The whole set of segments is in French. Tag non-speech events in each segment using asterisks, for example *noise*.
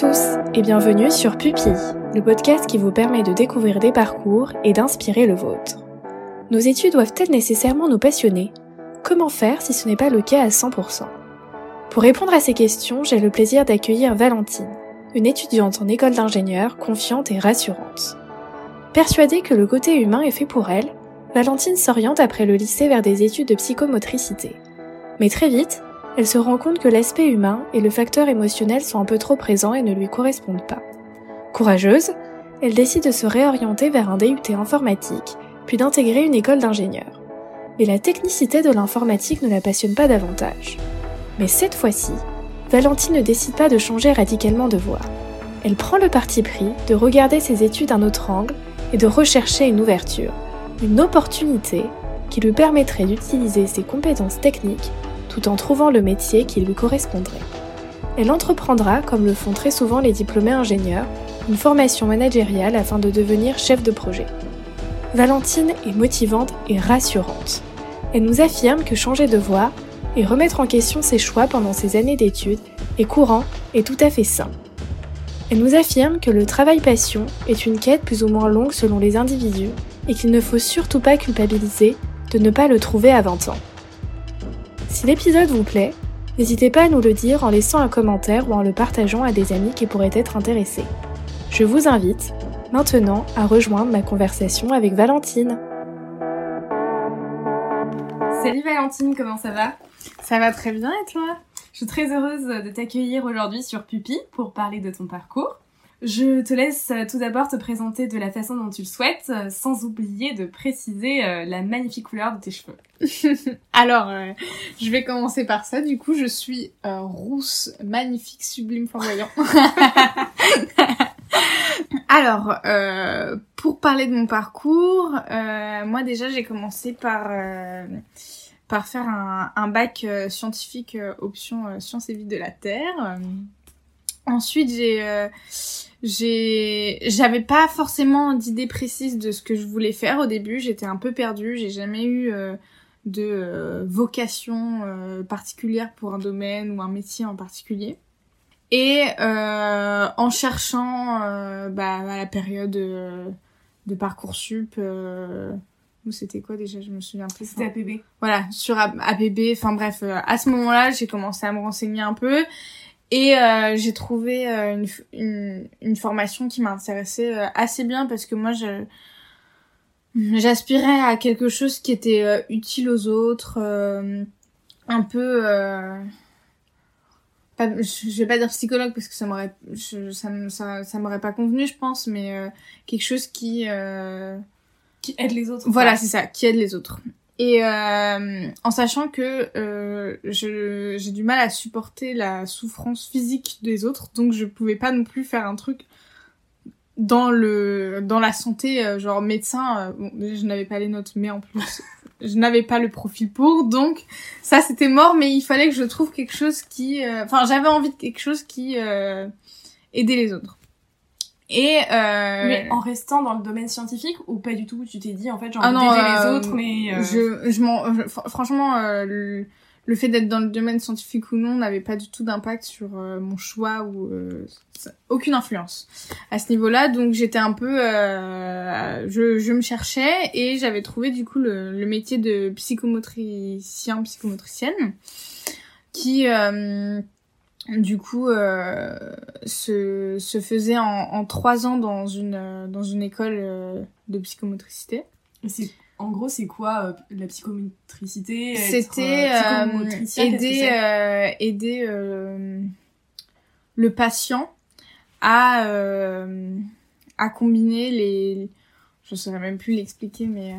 tous et bienvenue sur Pupille, le podcast qui vous permet de découvrir des parcours et d'inspirer le vôtre. Nos études doivent-elles nécessairement nous passionner Comment faire si ce n'est pas le cas à 100% Pour répondre à ces questions, j'ai le plaisir d'accueillir Valentine, une étudiante en école d'ingénieur confiante et rassurante. Persuadée que le côté humain est fait pour elle, Valentine s'oriente après le lycée vers des études de psychomotricité. Mais très vite, elle se rend compte que l'aspect humain et le facteur émotionnel sont un peu trop présents et ne lui correspondent pas. Courageuse, elle décide de se réorienter vers un DUT informatique, puis d'intégrer une école d'ingénieur. Mais la technicité de l'informatique ne la passionne pas davantage. Mais cette fois-ci, Valentine ne décide pas de changer radicalement de voie. Elle prend le parti pris de regarder ses études d'un autre angle et de rechercher une ouverture, une opportunité qui lui permettrait d'utiliser ses compétences techniques tout en trouvant le métier qui lui correspondrait. Elle entreprendra, comme le font très souvent les diplômés ingénieurs, une formation managériale afin de devenir chef de projet. Valentine est motivante et rassurante. Elle nous affirme que changer de voie et remettre en question ses choix pendant ses années d'études est courant et tout à fait sain. Elle nous affirme que le travail passion est une quête plus ou moins longue selon les individus et qu'il ne faut surtout pas culpabiliser de ne pas le trouver à 20 ans. Si l'épisode vous plaît, n'hésitez pas à nous le dire en laissant un commentaire ou en le partageant à des amis qui pourraient être intéressés. Je vous invite maintenant à rejoindre ma conversation avec Valentine. Salut Valentine, comment ça va? Ça va très bien et toi? Je suis très heureuse de t'accueillir aujourd'hui sur Pupi pour parler de ton parcours. Je te laisse euh, tout d'abord te présenter de la façon dont tu le souhaites, euh, sans oublier de préciser euh, la magnifique couleur de tes cheveux. *laughs* Alors, je vais commencer par ça. Du coup, je suis rousse, magnifique, sublime, flamboyant. *laughs* Alors, pour parler de mon parcours, moi déjà, j'ai commencé par faire un, un bac scientifique option sciences et vie de la Terre. Ensuite, j'ai j'ai j'avais pas forcément d'idée précise de ce que je voulais faire au début. J'étais un peu perdue. J'ai jamais eu euh, de euh, vocation euh, particulière pour un domaine ou un métier en particulier. Et en cherchant bah, à la période de parcoursup ou c'était quoi déjà? Je me souviens plus. C'était APB voilà sur APB enfin bref à ce moment-là j'ai commencé à me renseigner un peu et euh, j'ai trouvé euh, une, une, une, formation qui m'intéressait euh, assez bien parce que moi, je j'aspirais à quelque chose qui était utile aux autres, un peu... Pas, je vais pas dire psychologue parce que ça m'aurait ça, ça, ça m'aurait pas convenu je pense mais quelque chose qui qui aide les autres voilà c'est ça qui aide les autres et euh, en sachant que euh, j'ai du mal à supporter la souffrance physique des autres, donc je pouvais pas non plus faire un truc dans le dans la santé, euh, genre médecin. Euh, bon, je n'avais pas les notes, mais en plus *laughs* je n'avais pas le profil pour, donc ça c'était mort. Mais il fallait que je trouve quelque chose qui, euh, enfin j'avais envie de quelque chose qui aidait les autres. Et euh... Mais en restant dans le domaine scientifique ou pas du tout Tu t'es dit en fait j'ai envie ah les euh, autres mais... Euh... Je, je m'en... Franchement, euh, le, le, fait d'être dans le domaine scientifique ou non n'avait pas du tout d'impact sur euh, mon choix ou... aucune influence à ce niveau-là. Donc j'étais un peu... je, je me cherchais et j'avais trouvé du coup le, le métier de psychomotricien, psychomotricienne qui du coup euh, se, se faisait en, en trois ans dans une dans une école euh, de psychomotricité. C'est en gros c'est quoi euh, la psychomotricité C'était aider aider le patient à à combiner les je saurais même plus l'expliquer mais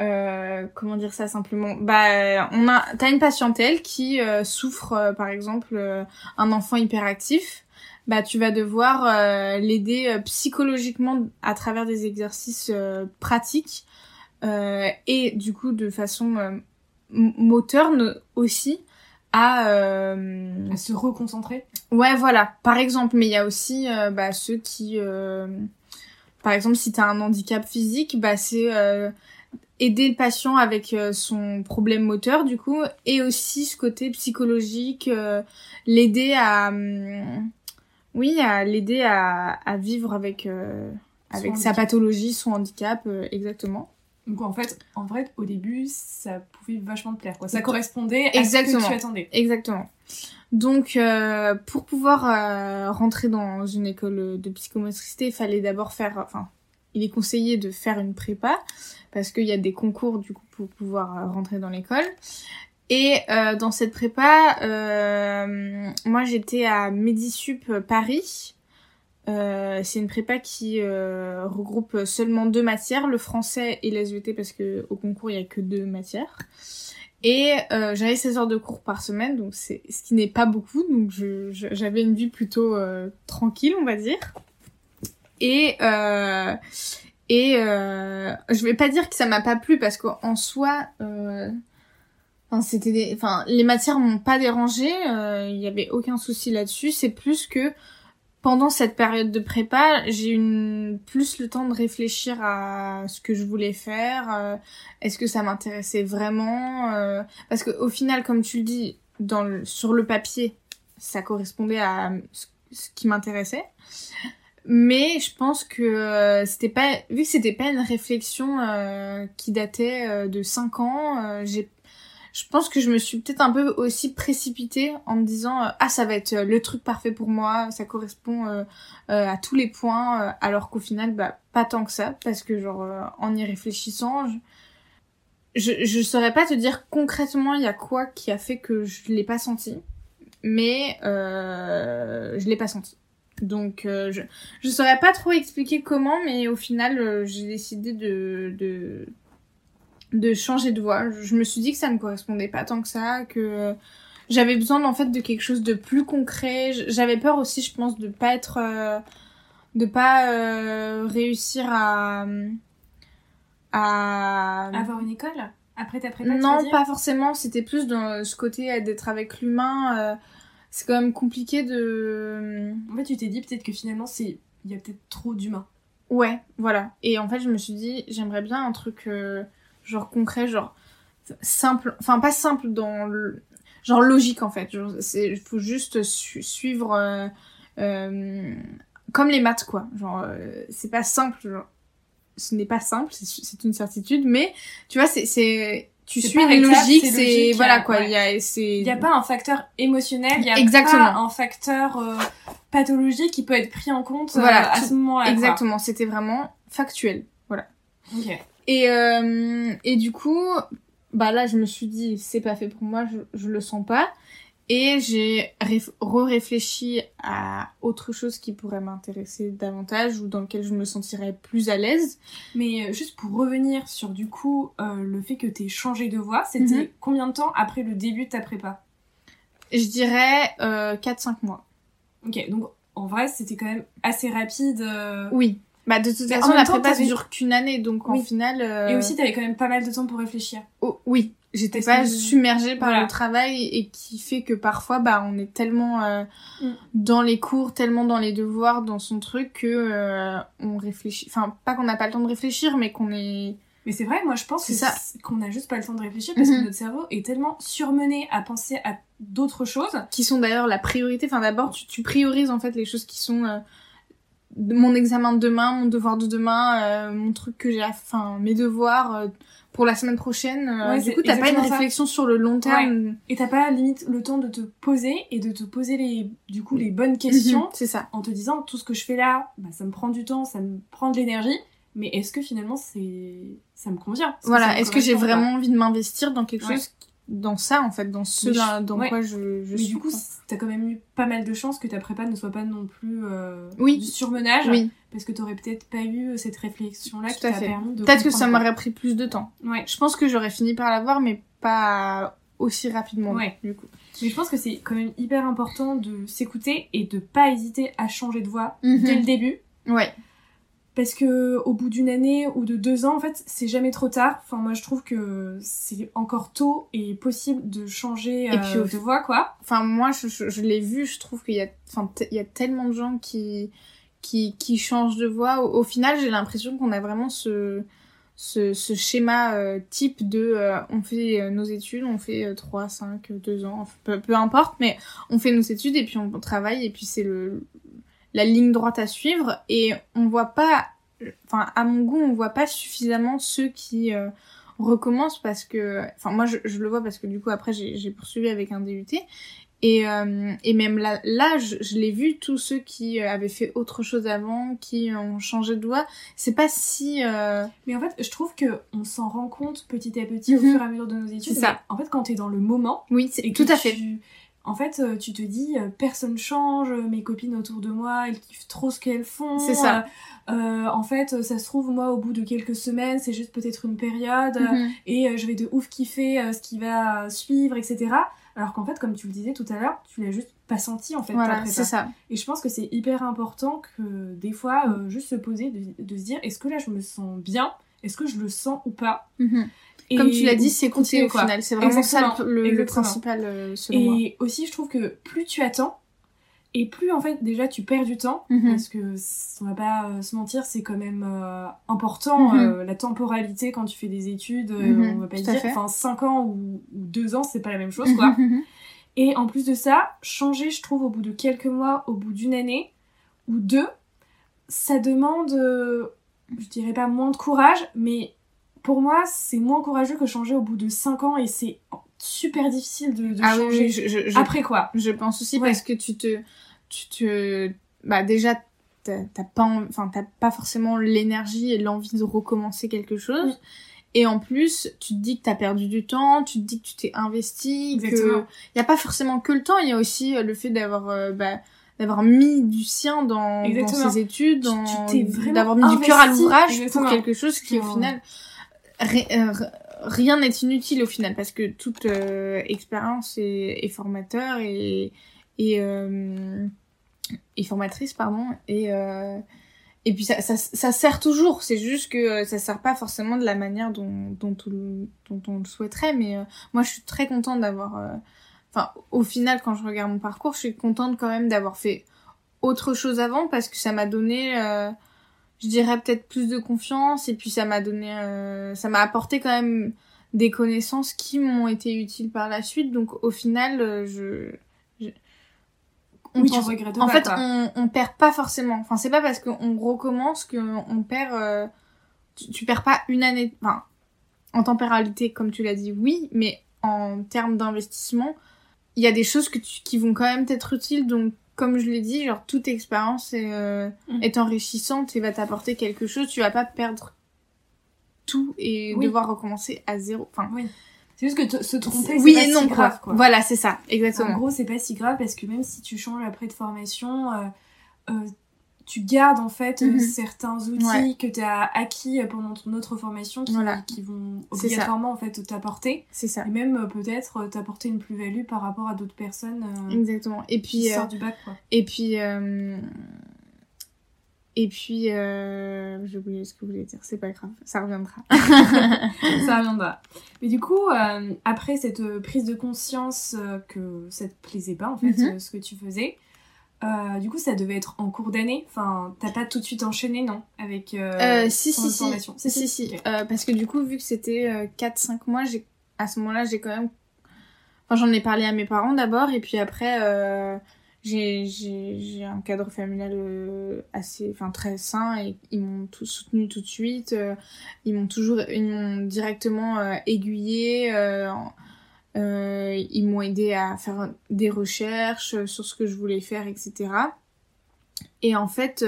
euh, comment dire ça simplement? Bah on a t'as une patientèle qui euh, souffre euh, par exemple un enfant hyperactif. Bah tu vas devoir l'aider psychologiquement à travers des exercices pratiques et du coup de façon moteur aussi à, à se reconcentrer. Ouais voilà. Par exemple mais il y a aussi bah, ceux qui par exemple si t'as un handicap physique bah c'est aider le patient avec euh, son problème moteur du coup et aussi ce côté psychologique euh, l'aider à hum, Oui, à l'aider à, à vivre avec, euh, avec sa handicap. pathologie, son handicap, euh, exactement. Donc en fait, en vrai, au début, ça pouvait vachement te plaire, quoi. Ça correspondait à Exactement. ce que tu attendais. Exactement. Donc, pour pouvoir rentrer dans une école de psychomotricité, il fallait d'abord faire, enfin, il est conseillé de faire une prépa parce qu'il y a des concours du coup pour pouvoir euh, rentrer dans l'école. Et euh, dans cette prépa, euh, moi j'étais à Medisup Paris. C'est une prépa qui regroupe seulement deux matières, le français et l'SVT parce que au concours il y a que deux matières. Et j'avais 16 heures de cours par semaine, donc c'est ce qui n'est pas beaucoup, donc j'avais une vie plutôt tranquille, on va dire. Et euh, et euh, je vais pas dire que ça m'a pas plu parce qu'en soi, euh, enfin c'était, enfin les matières m'ont pas dérangé, euh, il y avait aucun souci là-dessus. C'est plus que pendant cette période de prépa, j'ai eu plus le temps de réfléchir à ce que je voulais faire. euh, est-ce que ça m'intéressait vraiment euh, Parce que au final, comme tu le dis, sur le papier, ça correspondait à ce qui m'intéressait. Mais je pense que euh, c'était pas vu que c'était pas une réflexion euh, qui datait euh, de 5 ans, euh, j'ai je pense que je me suis peut-être un peu aussi précipitée en me disant euh, ah ça va être euh, le truc parfait pour moi, ça correspond à tous les points alors qu'au final bah pas tant que ça parce que genre en y réfléchissant je je, je saurais pas te dire concrètement il y a quoi qui a fait que je l'ai pas senti mais je l'ai pas senti donc euh, je je saurais pas trop expliquer comment mais au final euh, j'ai décidé de de de changer de voie je, me suis dit que ça ne correspondait pas tant que ça que euh, j'avais besoin en fait de quelque chose de plus concret j'avais peur aussi je pense de pas être de pas réussir à à Avoir une école? Après ta prépa non, pas forcément. C'était plus dans ce côté d'être avec l'humain. Euh, c'est quand même compliqué de. En fait, tu t'es dit peut-être que finalement, c'est il y a peut-être trop d'humains. Ouais, voilà. Et en fait, je me suis dit, j'aimerais bien un truc euh, genre concret, genre simple. Enfin, pas simple dans le. Genre logique en fait. C'est, faut juste su- suivre. euh, euh, comme les maths quoi. Genre, euh, c'est pas simple. Genre, ce n'est pas simple, c'est une certitude, mais tu vois, c'est. Tu suis une logique, c'est Voilà euh, quoi. ouais. Il y a, pas un facteur émotionnel, il y a Exactement. pas un facteur euh, pathologique qui peut être pris en compte euh, Voilà, à tout- ce moment-là. Exactement, c'était vraiment factuel. Voilà. Ok. Et, euh, et du coup, bah là, je me suis dit, c'est pas fait pour moi, je, je le sens pas. Et j'ai réf- re-réfléchi à autre chose qui pourrait m'intéresser davantage ou dans lequel je me sentirais plus à l'aise. Mais euh, juste pour revenir sur du coup euh, le fait que t'aies changé de voie, c'était Mhm. combien de temps après le début de ta prépa? Je dirais euh, 4-5 mois. Ok, donc en vrai c'était quand même assez rapide. euh, Oui. Bah de toute façon, la prépa t'avais- dure qu'une année, donc en Oui. final... Et aussi t'avais quand même pas mal de temps pour réfléchir. Oh, oui, j'étais pas submergée par Voilà. le travail et qui fait que parfois bah on est tellement euh, Mm. dans les cours, tellement dans les devoirs, dans son truc que euh, on réfléchit. Enfin, pas qu'on n'a pas le temps de réfléchir, mais qu'on est. Mais c'est vrai, moi je pense que ça. qu'on a juste pas le temps de réfléchir parce que Mhm. notre cerveau est tellement surmené à penser à d'autres choses. qui sont d'ailleurs la priorité. Enfin, d'abord tu, tu priorises en fait les choses qui sont euh, mon examen de demain, mon devoir de demain, euh, mon truc que j'ai, à... enfin mes devoirs. Pour la semaine prochaine, Euh, Ouais, du coup, t'as pas une ça. réflexion sur le long terme. Et t'as pas limite le temps de te poser et de te poser les du coup les bonnes questions Mhm, C'est ça. en te disant tout ce que je fais là, bah, ça me prend du temps, ça me prend de l'énergie, mais est-ce que finalement c'est ça me convient? Voilà, est-ce que j'ai vraiment envie de m'investir dans quelque Ouais. chose, dans ça en fait, dans ce là- dans ouais. quoi je, je Mais suis. du coup, t'as quand même eu pas mal de chance que ta prépa ne soit pas non plus euh, Oui. du surmenage, oui, parce que t'aurais peut-être pas eu cette réflexion-là Tout qui t'a permis de peut-être que ça m'aurait pris plus de temps. Ouais. Je pense que j'aurais fini par l'avoir, mais pas aussi rapidement. Ouais. Du coup. Mais je pense que c'est quand même hyper important de s'écouter et de pas hésiter à changer de voie Mhm. dès le début. Ouais. Parce que au bout d'une année ou de deux ans, en fait, c'est jamais trop tard. Enfin, moi, je trouve que c'est encore tôt et possible de changer Et puis, euh, de voie, quoi. Enfin, moi, je, je, je l'ai vu. Je trouve qu'il y a, enfin, il y a tellement de gens qui qui qui changent de voie. Au, au final, j'ai l'impression qu'on a vraiment ce ce, ce schéma euh, type de euh, on fait nos études, on fait euh, 3, 5, 2 ans, peu, peu importe, mais on fait nos études et puis on, travaille et puis c'est le la ligne droite à suivre et on voit pas enfin à mon goût on voit pas suffisamment ceux qui euh, recommencent parce que enfin moi je, je, le vois parce que du coup après j'ai poursuivi avec un DUT et, euh, et même là, là je, je l'ai vu, tous ceux qui euh, avaient fait autre chose avant, qui ont changé de doigt, c'est pas si... Euh... Mais en fait, je trouve que on s'en rend compte petit à petit au mhm. fur et à mesure de nos études. C'est ça. En fait, quand t'es dans le moment... Oui, c'est tout à fait. En fait, euh, tu te dis, personne change, mes copines autour de moi, elles kiffent trop ce qu'elles font. C'est ça. Euh, en fait, ça se trouve, moi, au bout de quelques semaines, c'est juste peut-être une période, mhm. et je vais de ouf kiffer ce qui va suivre, etc. Alors qu'en fait, comme tu le disais tout à l'heure, tu l'as juste pas senti en fait. Voilà, c'est ça. Et je pense que c'est hyper important que des fois, euh, juste se poser, de, se dire est-ce que là je me sens bien? Est-ce que je le sens ou pas? Mhm. Et Comme tu l'as dit, c'est continuer au final. C'est vraiment ça le, principal euh, selon Et moi. aussi, je trouve que plus tu attends, et plus en fait déjà tu perds du temps mhm. parce que on va pas euh, se mentir c'est quand même euh, important mhm. la temporalité quand tu fais des études mhm. on va pas dire enfin 5 ans ou, 2 ans c'est pas la même chose quoi *laughs* et en plus de ça changer je trouve au bout de quelques mois au bout d'une année ou deux ça demande je dirais pas moins de courage mais pour moi c'est moins courageux que changer au bout de 5 ans et c'est super difficile de, ah changer. je, Après quoi Je pense aussi parce que tu te, tu te, bah déjà t'as pas, enfin t'as pas forcément l'énergie et l'envie de recommencer quelque chose. Et en plus, tu te dis que t'as perdu du temps, tu te dis que tu t'es investi, Exactement. que y a pas forcément que le temps, il y a aussi euh, le fait d'avoir euh, bah, d'avoir mis du sien dans, dans ses études, d'avoir mis du cœur à l'ouvrage pour quelque chose qui au final rien n'est inutile au final parce que toute euh, expérience est, formateur et et, euh, et formatrice pardon et euh, et puis ça, ça, ça sert toujours. C'est juste que ça sert pas forcément de la manière dont dont, on, dont on le souhaiterait mais moi je suis très contente d'avoir enfin au final quand je regarde mon parcours je suis contente quand même d'avoir fait autre chose avant parce que ça m'a donné je dirais peut-être plus de confiance et puis ça m'a donné ça m'a apporté quand même des connaissances qui m'ont été utiles par la suite. Donc au final, euh, je, on oui, tu regrettes En fait, on, on perd pas forcément. Enfin, c'est pas parce qu'on recommence qu'on perd. Euh, tu, perds pas une année. Enfin, en temporalité, comme tu l'as dit, oui, mais en termes d'investissement, il y a des choses que tu, qui vont quand même être utiles. Donc, comme je l'ai dit, genre toute expérience est, euh, mm. est enrichissante et va t'apporter quelque chose. Tu vas pas perdre tout et devoir recommencer à zéro. Enfin, oui. C'est juste que se tromper, oui pas et non, si grave, quoi. Voilà, c'est ça, exactement. En gros, c'est pas si grave parce que même si tu changes après de formation, euh, euh, tu gardes en fait euh, mhm. certains outils que tu as acquis pendant ton autre formation qui, qui vont obligatoirement en fait t'apporter. C'est ça. Et même peut-être t'apporter une plus-value par rapport à d'autres personnes. exactement. Et puis. Qui sortent du bac, quoi. Et puis et puis, euh, j'ai oublié ce que vous voulez dire, c'est pas grave, ça reviendra. *laughs* *laughs* ça reviendra. Mais du coup, euh, après cette prise de conscience euh, que ça te plaisait pas, en fait, mhm. ce que tu faisais, euh, du coup, ça devait être en cours d'année. Enfin, t'as pas tout de suite enchaîné, non Avec euh, si, si, si, si, si, si, parce que du coup, vu que c'était 4-5 mois, j'ai à ce moment-là, j'ai quand même... Enfin, j'en ai parlé à mes parents d'abord, et puis après j'ai j'ai un cadre familial euh, assez enfin très sain et ils m'ont tout soutenu tout de suite euh, ils m'ont toujours ils m'ont directement euh, aiguillé euh, ils m'ont aidé à faire des recherches sur ce que je voulais faire etc et en fait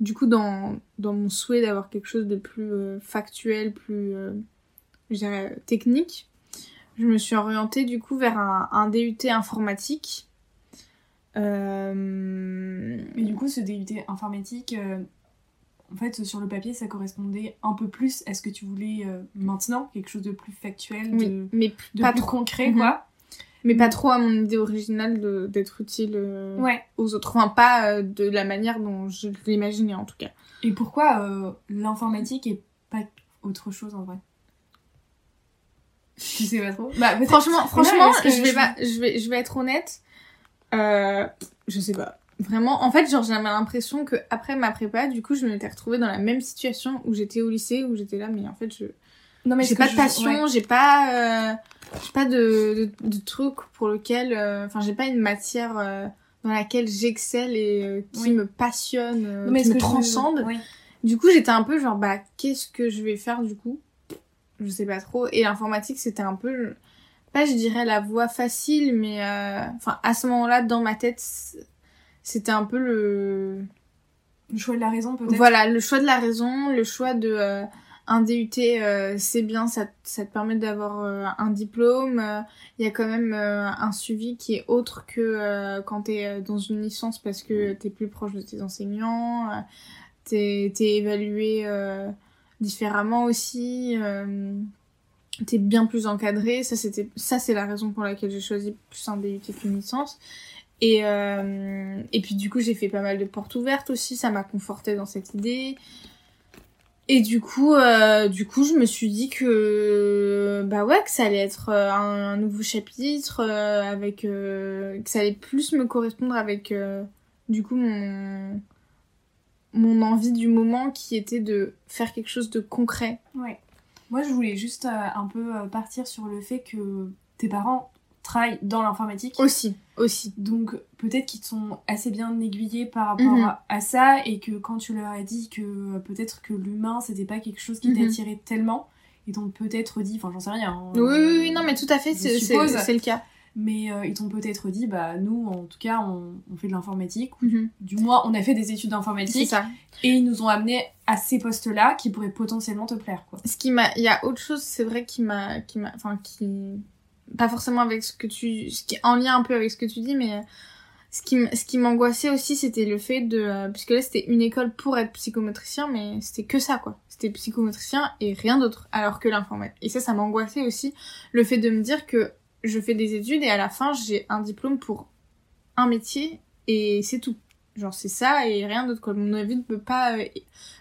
du coup dans dans mon souhait d'avoir quelque chose de plus factuel plus je dirais technique je me suis orientée du coup vers un, DUT informatique. Euh... Mais du coup, ce DUT informatique, euh, en fait, sur le papier, ça correspondait un peu plus à ce que tu voulais euh, maintenant, quelque chose de plus factuel, de, mais de pas plus trop. concret, quoi. Mais pas trop à mon idée originale d'être utile euh, ouais. aux autres. Enfin, pas de la manière dont je l'imaginais, en tout cas. Et pourquoi l'informatique et pas autre chose, en vrai? Tu sais pas trop bah, Franchement, franchement je, vais pas, je, vais, je vais être honnête euh, je sais pas. Vraiment, en fait, genre, j'avais l'impression que après ma prépa, du coup, je m'étais retrouvée dans la même situation où j'étais au lycée, où j'étais là, mais en fait, je. Non, mais j'ai pas de passion, j'ai pas, euh, j'ai pas de, de, de, truc pour lequel, euh, enfin, j'ai pas une matière euh, dans laquelle j'excelle et euh, qui Oui. me passionne, euh, Mais qui me que je- transcende. Oui. Du coup, j'étais un peu genre, bah, qu'est-ce que je vais faire du coup? Je sais pas trop. Et l'informatique, c'était un peu, pas je dirais la voie facile, mais euh, enfin, à ce moment-là, dans ma tête, c'était un peu le. Le choix de la raison, peut-être. Voilà, le choix de la raison, le choix de. euh, un DUT, euh, c'est bien, ça, ça te permet d'avoir euh, un diplôme. euh, Il y a quand même euh, un suivi qui est autre que euh, quand t'es euh, dans une licence parce que t'es plus proche de tes enseignants. euh, t'es t'es évalué euh, différemment aussi. euh, t'es bien plus encadré. Ça, c'était ça c'est la raison pour laquelle j'ai choisi plus un DUT qu'une licence. Et, euh, et puis du coup, j'ai fait pas mal de portes ouvertes aussi. Ça m'a conforté dans cette idée. Et du coup, euh, du coup, je me suis dit que bah ouais, que ça allait être euh, un, un nouveau chapitre euh, avec que ça allait plus me correspondre avec du coup mon mon envie du moment qui était de faire quelque chose de concret. Ouais. Moi, je voulais juste un peu partir sur le fait que tes parents travaillent dans l'informatique. Aussi, aussi. Donc, peut-être qu'ils t'ont assez bien aiguillé par rapport Mhm. à, à ça et que quand tu leur as dit que euh, peut-être que l'humain, c'était pas quelque chose qui Mhm. t'attirait tellement, ils t'ont peut-être dit, enfin, j'en sais rien. hein, Oui, oui, euh, oui, non, mais tout à fait, c'est le cas. Mais euh, ils t'ont peut-être dit, bah, nous, en tout cas, on, on fait de l'informatique. Mhm. Du moins, on a fait des études d'informatique. Et ils nous ont amenés à ces postes-là qui pourraient potentiellement te plaire, quoi. Ce qui m'a, il y a autre chose, c'est vrai qui m'a, qui m'a, enfin qui, pas forcément avec ce que tu, ce qui en lien un peu avec ce que tu dis, mais euh, ce qui, ce qui m'angoissait aussi, c'était le fait de, euh, puisque là c'était une école pour être psychomotricien, mais c'était que ça quoi, c'était psychomotricien et rien d'autre, alors que l'informatique. Et ça, ça m'angoissait aussi, le fait de me dire que je fais des études et à la fin j'ai un diplôme pour un métier et c'est tout. Genre c'est ça et rien d'autre quoi. Mon envie ne peut pas, euh,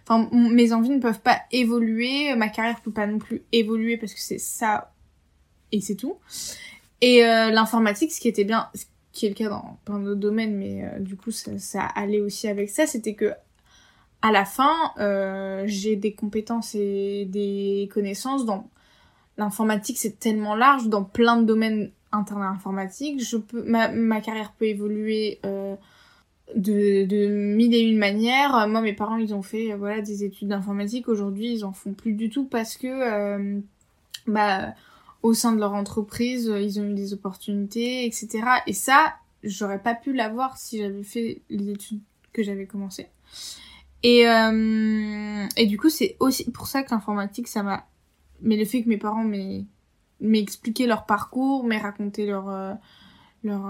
enfin mes envies ne peuvent pas évoluer, ma carrière peut pas non plus évoluer parce que c'est ça et c'est tout. Et euh, l'informatique, ce qui était bien, ce qui est le cas dans plein d'autres domaines, mais euh, du coup ça, ça allait aussi avec ça, c'était que à la fin, euh, j'ai des compétences et des connaissances dans l'informatique, c'est tellement large dans plein de domaines internes à l'informatique. Je peux, ma, ma carrière peut évoluer de, de mille et une manières. Moi, mes parents, ils ont fait voilà des études d'informatique. Aujourd'hui, ils en font plus du tout parce que bah au sein de leur entreprise, euh, ils ont eu des opportunités, etc. Et ça, j'aurais pas pu l'avoir si j'avais fait les études que j'avais commencé. Et, euh, et du coup, c'est aussi pour ça que l'informatique, ça m'a... Mais le fait que mes parents m'aient expliqué leur parcours, m'aient raconté leur, euh, leur,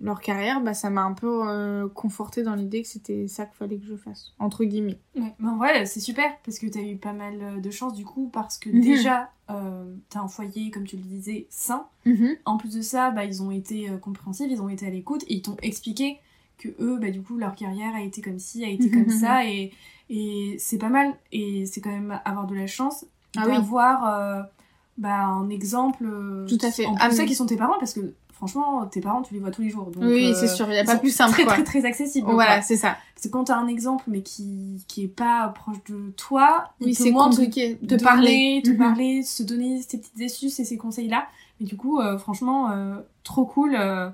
leur carrière, bah, ça m'a un peu euh, conforté dans l'idée que c'était ça qu'il fallait que je fasse, entre guillemets. Ouais, mais en vrai, c'est super parce que t'as eu pas mal euh, de chance du coup, parce que Mhm. déjà, euh, t'as un foyer, comme tu le disais, sain. En plus de ça, bah, ils ont été euh, compréhensifs, ils ont été à l'écoute et ils t'ont expliqué que eux, bah, du coup, leur carrière a été comme ci, a été comme Mhm. ça et, et c'est pas mal et c'est quand même avoir de la chance Ah oui. d'avoir euh, bah, un exemple. Tout à fait. En Ah, plus, ça qui sont tes parents parce que franchement, tes parents, tu les vois tous les jours. Donc, oui, euh, c'est sûr, il n'y a pas plus simple, Très, quoi. très, très accessible. Voilà, c'est ça. que quand t'as un exemple mais qui, qui est pas proche de toi, Oui, c'est moins te compliqué de donner, parler. te Mhm. parler, se donner ces petites astuces et ces conseils-là. Mais du coup, euh, franchement, euh, trop cool euh,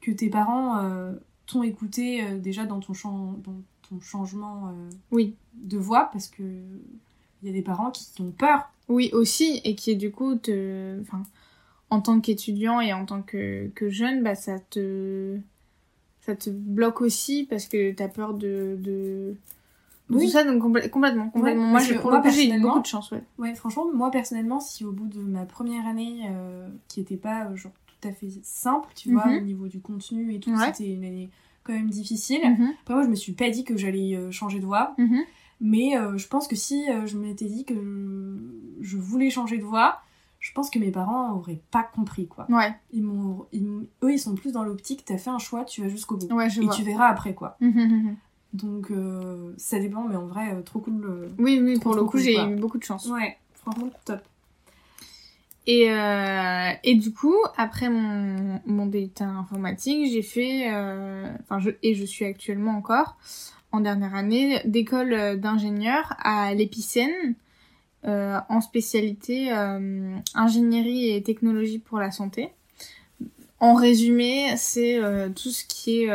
que tes parents euh, t'ont écouté euh, déjà dans ton, chan- dans ton changement euh, Oui. de voix parce que il y a des parents qui ont peur. Oui, aussi, et qui du coup te. Enfin, en tant qu'étudiant et en tant que, que jeune, bah ça te. Ça te bloque aussi parce que t'as peur de. de... Oui. Tout ça, donc complè- complètement, complètement. pour moi, j'ai beaucoup de chance, ouais. Ouais, franchement, moi personnellement, si au bout de ma première année, euh, qui était pas euh, genre tout à fait simple, tu vois, Mhm. au niveau du contenu et tout, Ouais. c'était une année quand même difficile. Mhm, Après, moi, je me suis pas dit que j'allais euh, changer de voix. mhm. Mais euh, je pense que si je m'étais dit que je, je voulais changer de voix, je pense que mes parents auraient pas compris quoi. Ouais, Ils m'ont, eux ils sont plus dans l'optique, t'as fait un choix, tu vas jusqu'au bout. ouais, je Et vois. tu verras après quoi. Mhm, mhm. Donc euh, ça dépend, mais en vrai, euh, trop cool. euh. Oui, oui, Trop, pour le coup, cool, j'ai eu beaucoup de chance. Ouais, franchement top. Et, euh, et du coup, après mon, mon en informatique, j'ai fait, enfin, je, et je suis actuellement encore en dernière année d'école d'ingénieur à l'Épicène, euh, en spécialité euh, ingénierie et technologie pour la santé. en résumé, c'est euh, tout ce qui est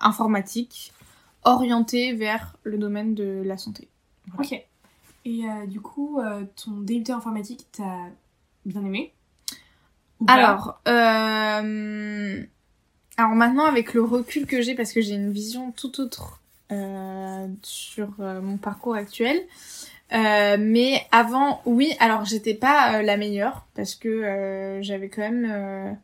informatique, orienté vers le domaine de la santé. Ok. Et du coup, ton DUT informatique, t'as bien aimé? Alors, alors maintenant avec le recul que j'ai, parce que j'ai une vision tout autre sur mon parcours actuel, mais avant, oui, alors j'étais pas la meilleure parce que j'avais quand même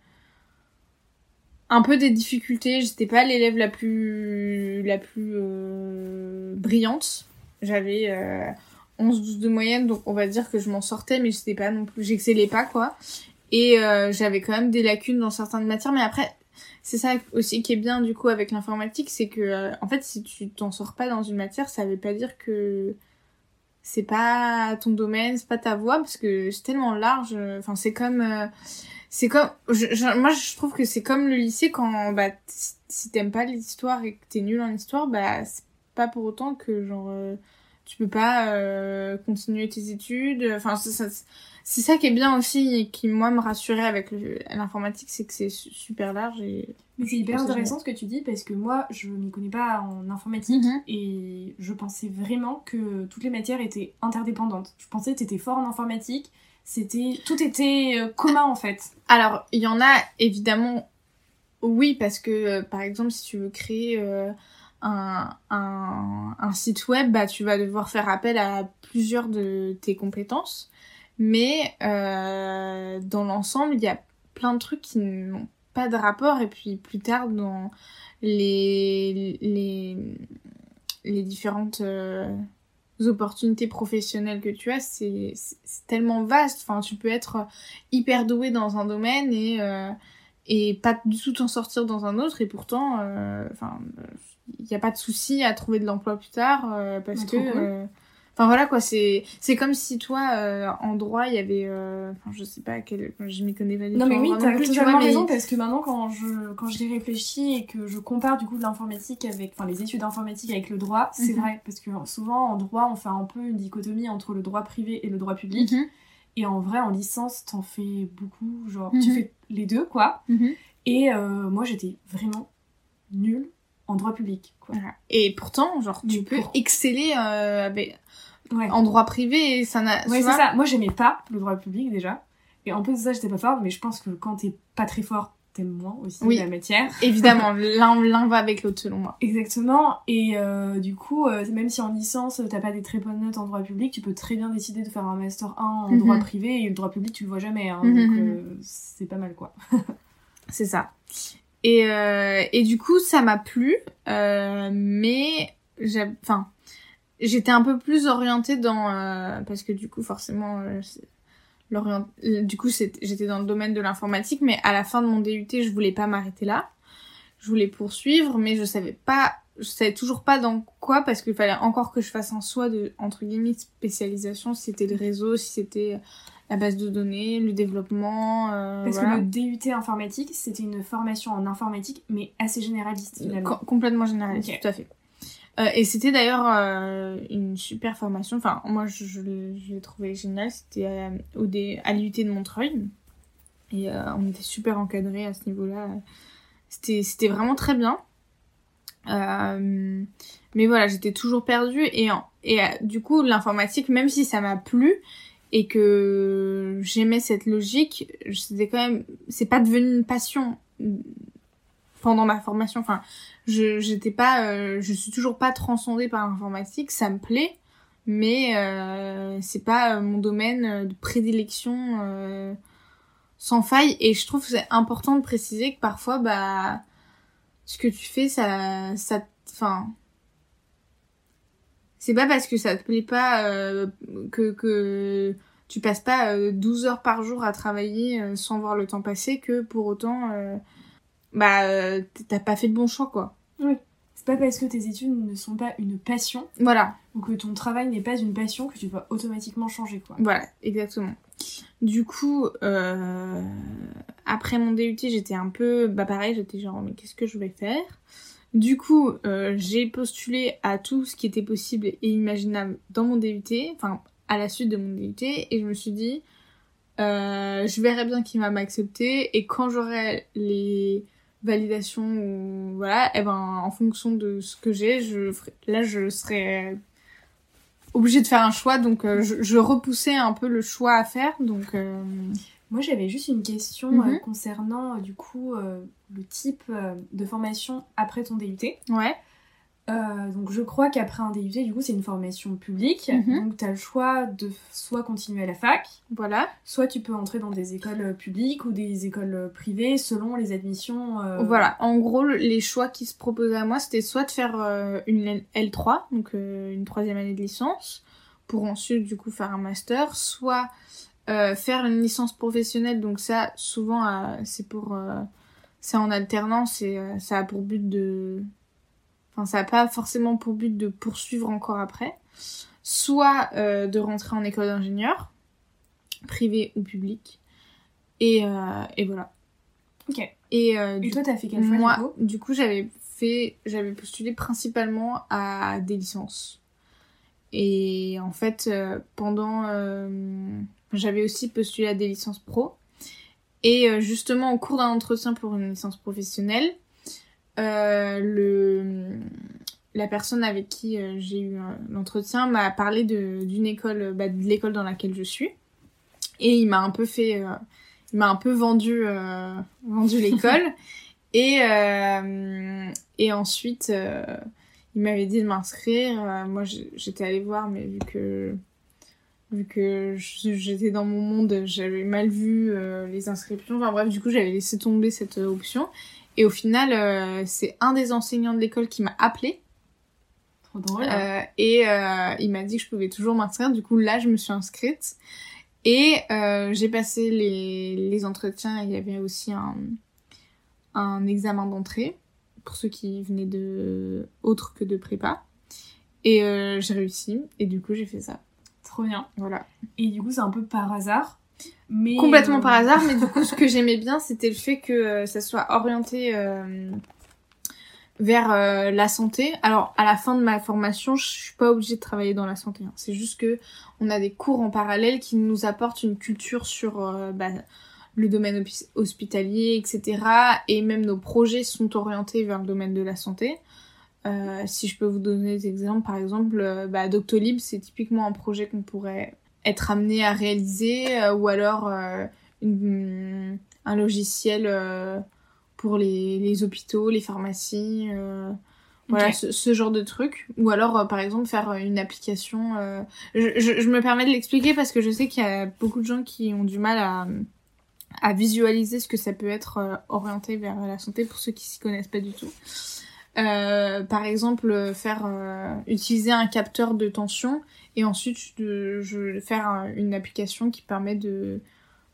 un peu des difficultés. J'étais pas l'élève la plus la plus euh, brillante. J'avais euh, 11-12 de moyenne, donc on va dire que je m'en sortais, mais j'étais pas non plus, j'excellais pas quoi. Et euh, j'avais quand même des lacunes dans certaines matières, mais après c'est ça aussi qui est bien du coup avec l'informatique, c'est que euh, en fait si tu t'en sors pas dans une matière, ça veut pas dire que c'est pas ton domaine, c'est pas ta voie, parce que c'est tellement large. Enfin c'est comme c'est comme je, moi je trouve que c'est comme le lycée quand bah si t'aimes pas l'histoire et que t'es nul en histoire bah c'est pas pour autant que genre euh, tu peux pas euh, continuer tes études enfin c'est ça qui est bien aussi et qui moi me rassurait avec l'informatique c'est que c'est super large et mais c'est hyper intéressant ce que tu dis parce que moi je m'y connais pas en informatique mhm. et je pensais vraiment que toutes les matières étaient interdépendantes je pensais que t'étais fort en informatique c'était tout était euh, commun en fait. Alors, il y en a évidemment oui parce que euh, par exemple si tu veux créer euh, un, un, un, site web, bah tu vas devoir faire appel à plusieurs de tes compétences. Mais dans l'ensemble, il y a plein de trucs qui n'ont pas de rapport et puis plus tard dans les les, les différentes opportunités professionnelles que tu as, c'est tellement vaste. Enfin, tu peux être hyper doué dans un domaine et, euh, et pas du tout t'en sortir dans un autre. Et pourtant, euh, enfin, il n'y a pas de souci à trouver de l'emploi plus tard euh, parce que Enfin voilà quoi, c'est c'est comme si toi euh, en droit il y avait, euh, enfin je sais pas quel, je m'y connais pas du tout. Non mais oui, t'as totalement raison parce que maintenant quand je quand j'y réfléchis et que je compare du coup l'informatique avec, enfin les études d'informatique avec le droit, c'est mhm. vrai parce que souvent en droit on fait un peu une dichotomie entre le droit privé et le droit public. Mhm. Et en vrai, en licence, t'en fais beaucoup, genre, tu mhm. fais les deux, quoi. Et euh, moi, j'étais vraiment nulle en droit public, quoi. Et pourtant, genre, tu peux exceller avec en droit privé, ça n'a. Ouais, c'est ça. Moi, j'aimais pas le droit public déjà. Et en plus de ça, j'étais pas forte, mais je pense que quand t'es pas très fort, t'aimes moins aussi la matière. *laughs* Évidemment, l'un va avec l'autre selon moi. Exactement. Et euh, du coup, euh, même si en licence, t'as pas des très bonnes notes en droit public, tu peux très bien décider de faire un master 1 en droit mhm. privé et le droit public, tu le vois jamais. Hein, mhm, donc. Euh, c'est pas mal quoi. *laughs* c'est ça. Et, et du coup, ça m'a plu, mais j'ai. Enfin j'étais un peu plus orientée dans euh, parce que du coup forcément euh, l'orient du coup j'étais dans le domaine de l'informatique mais à la fin de mon DUT je voulais pas m'arrêter là je voulais poursuivre mais je savais pas je savais toujours pas dans quoi parce qu'il fallait encore que je fasse un choix de entre guillemets spécialisation si c'était le réseau si c'était la base de données le développement euh, parce que le DUT informatique c'était une formation en informatique mais assez généraliste complètement généraliste tout à fait euh, et c'était d'ailleurs euh, une super formation. Enfin, moi, je, je l'ai trouvé génial. C'était à, l'IUT de Montreuil. Et euh, on était super encadrés à ce niveau-là. C'était, c'était vraiment très bien. mais voilà, j'étais toujours perdue. Et, et du coup, l'informatique, même si ça m'a plu et que j'aimais cette logique, c'était quand même... C'est pas devenu une passion pendant ma formation. Enfin, je j'étais pas, euh, je suis toujours pas transcendée par l'informatique. Ça me plaît, mais euh, c'est pas euh, mon domaine de prédilection sans faille. Et je trouve que c'est important de préciser que parfois, bah, ce que tu fais, ça, ça, enfin. C'est pas parce que ça te plaît pas que, que tu passes pas 12 heures par jour à travailler sans voir le temps passer que pour autant bah euh, t'as pas fait de bon choix quoi. Oui. C'est pas parce que tes études ne sont pas une passion. Voilà. Ou que ton travail n'est pas une passion que tu vas automatiquement changer quoi. Voilà, exactement. Du coup, euh, après mon DUT, j'étais un peu, bah pareil, j'étais genre, mais qu'est-ce que je vais faire? Du coup, euh, j'ai postulé à tout ce qui était possible et imaginable dans mon DUT, enfin, à la suite de mon DUT, et je me suis dit, je verrai bien qui va m'accepter et quand j'aurai les validations ou voilà, et eh ben en fonction de ce que j'ai, là je serai obligée de faire un choix donc je, je, repoussais un peu le choix à faire donc moi, j'avais juste une question euh, mhm. concernant euh, du coup euh, le type de formation après ton DUT. Ouais. donc je crois qu'après un DUT, du coup, c'est une formation publique. Mhm. Donc tu as le choix de soit continuer à la fac, voilà, soit tu peux entrer dans des écoles publiques ou des écoles privées selon les admissions. Voilà, en gros, les choix qui se proposaient à moi, c'était soit de faire une L3, donc une troisième année de licence, pour ensuite du coup faire un master, soit euh, faire une licence professionnelle, donc ça, souvent, euh, c'est pour... Euh, c'est en alternance et ça a pour but de... Enfin, ça n'a pas forcément pour but de poursuivre encore après. Soit de rentrer en école d'ingénieur, privée ou publique. Et, et voilà. Ok. Et, et toi, t'as fait quel choix Moi, du coup, du coup j'avais fait... J'avais postulé principalement à des licences. Et en fait, pendant j'avais aussi postulé à des licences pro. Et euh, justement, au cours d'un entretien pour une licence professionnelle, euh, le, la personne avec qui euh, j'ai eu l'entretien m'a parlé d'une école, bah, de l'école dans laquelle je suis. Et il m'a un peu fait, il m'a un peu vendu, vendu l'école. *laughs* et, et ensuite, il m'avait dit de m'inscrire. moi, j'étais allée voir, mais vu que vu que j'étais dans mon monde, j'avais mal vu euh, les inscriptions. Enfin bref, du coup, j'avais laissé tomber cette euh, option. Et au final, euh, c'est un des enseignants de l'école qui m'a appelé. Trop drôle. et il m'a dit que je pouvais toujours m'inscrire. Du coup, là, je me suis inscrite. Et j'ai passé les, les entretiens. Il y avait aussi un, un examen d'entrée pour ceux qui venaient de autre que de prépa. Et j'ai réussi. Et du coup, j'ai fait ça. Trop bien. Voilà. Et du coup, c'est un peu par hasard. Mais Complètement par euh, hasard, mais du *laughs* coup, ce que j'aimais bien, c'était le fait que euh, ça soit orienté euh, vers la santé. Alors, à la fin de ma formation, je suis pas obligée de travailler dans la santé. Hein. C'est juste que on a des cours en parallèle qui nous apportent une culture sur bah, le domaine hospitalier, etc. Et même nos projets sont orientés vers le domaine de la santé. Euh, si je peux vous donner des exemples, par exemple, euh, bah, Doctolib, c'est typiquement un projet qu'on pourrait être amené à réaliser, euh, ou alors une, un logiciel pour les, les, hôpitaux, les pharmacies, voilà, ce, genre de truc. Ou alors, par exemple, faire une application. Je, je, je, me permets de l'expliquer parce que je sais qu'il y a beaucoup de gens qui ont du mal à, à visualiser ce que ça peut être orienté vers la santé pour ceux qui s'y connaissent pas du tout. Euh, par exemple, faire euh, utiliser un capteur de tension et ensuite je faire une application qui permet de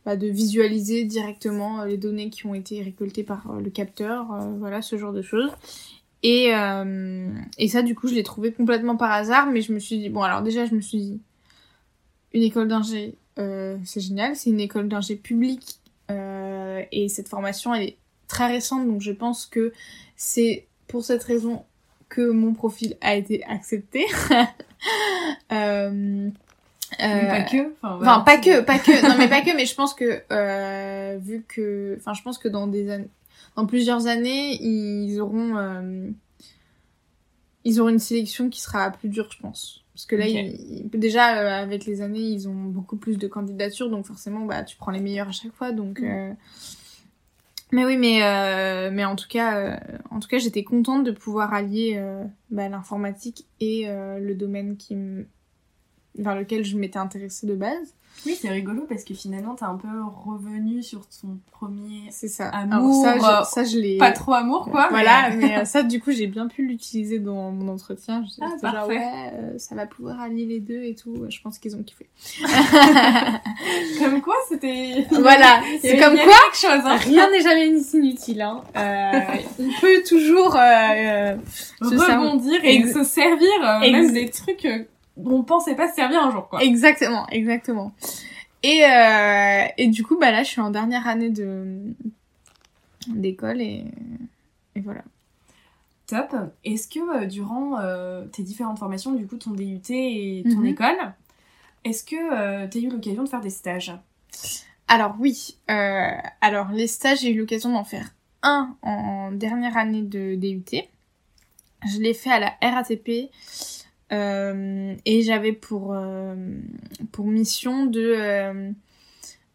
bah, de visualiser directement euh, les données qui ont été récoltées par le capteur, voilà ce genre de choses. Et et ça du coup je l'ai trouvé complètement par hasard, mais je me suis dit bon alors déjà je me suis dit une école d'ingé c'est génial, c'est une école d'ingé publique et cette formation elle est très récente donc je pense que c'est pour cette raison que mon profil a été accepté. *laughs* euh, pas que. Enfin, pas que, pas que. non, mais pas que. Mais je pense que euh, vu que, enfin, je pense que dans des années, dans plusieurs années, ils auront, euh, ils auront une sélection qui sera plus dure, je pense. Parce que là, déjà euh, avec les années, ils ont beaucoup plus de candidatures, donc forcément, bah, tu prends les meilleurs à chaque fois, donc. Mm. Euh, mais oui, mais euh, mais en tout cas, euh, en tout cas, j'étais contente de pouvoir allier euh, bah, l'informatique et le domaine qui vers lequel je m'étais intéressée de base. Oui, c'est rigolo parce que finalement, t'es un peu revenu sur ton premier c'est ça. amour. ça, je, ça, je l'ai. Pas trop amour, quoi. Voilà, mais, ça, du coup, j'ai bien pu l'utiliser dans mon entretien. Je ah, genre, ouais, ça va pouvoir allier les deux et tout. Je pense qu'ils ont kiffé. *laughs* comme quoi, c'était. Voilà, *laughs* c'est comme quoi. Chose, hein. Rien n'est jamais inutile. Hein. Euh, on peut toujours euh, rebondir et se servir euh, même des trucs on pensait pas se servir un jour, quoi. Exactement, exactement. Et, euh, et du coup, bah là, je suis en dernière année de d'école et, et voilà. Top. Est-ce que euh, durant euh, tes différentes formations, du coup, ton DUT et ton mhm. école, est-ce que tu as eu l'occasion de faire des stages? Alors oui, alors les stages, j'ai eu l'occasion d'en faire un en dernière année de DUT. Je l'ai fait à la RATP euh, et j'avais pour, euh, pour mission de, euh,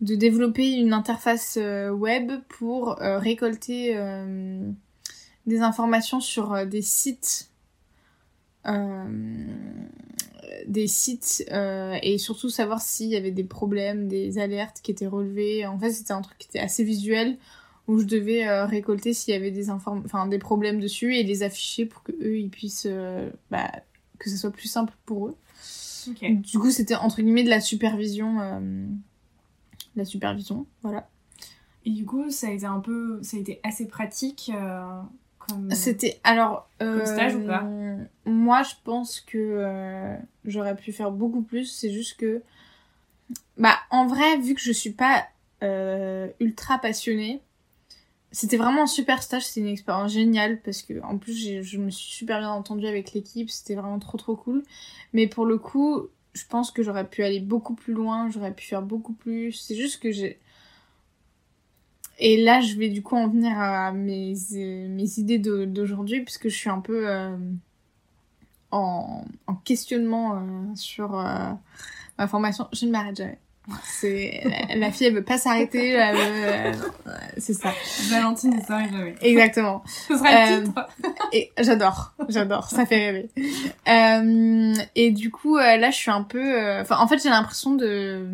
de développer une interface web pour récolter des informations sur des sites des sites et surtout savoir s'il y avait des problèmes, des alertes qui étaient relevées. En fait, c'était un truc qui était assez visuel où je devais récolter s'il y avait des des problèmes dessus et les afficher pour que eux ils puissent bah, que ce soit plus simple pour eux. Du coup, c'était entre guillemets de la supervision euh, la supervision, voilà. Et du coup, ça a été un peu, ça a été assez pratique euh, comme. C'était alors euh, stage ou pas? Moi, je pense que j'aurais pu faire beaucoup plus. C'est juste que, bah, en vrai, vu que je suis pas ultra passionnée, c'était vraiment un super stage. C'était une expérience géniale parce que, en plus, je me suis super bien entendue avec l'équipe. C'était vraiment trop trop cool. Mais pour le coup, je pense que j'aurais pu aller beaucoup plus loin. J'aurais pu faire beaucoup plus. C'est juste que j'ai et là, je vais du coup en venir à mes, mes idées d'aujourd'hui, puisque je suis un peu euh, en, en questionnement euh, sur euh, ma formation. Je ne m'arrête jamais. C'est la, la fille, elle veut pas s'arrêter. euh, c'est ça, Valentine ne s'arrête jamais. exactement. Ce sera le Euh, titre. Et j'adore, j'adore, ça fait rêver. Euh, et du coup, euh, là, je suis un peu. euh, Enfin, en fait, j'ai l'impression de.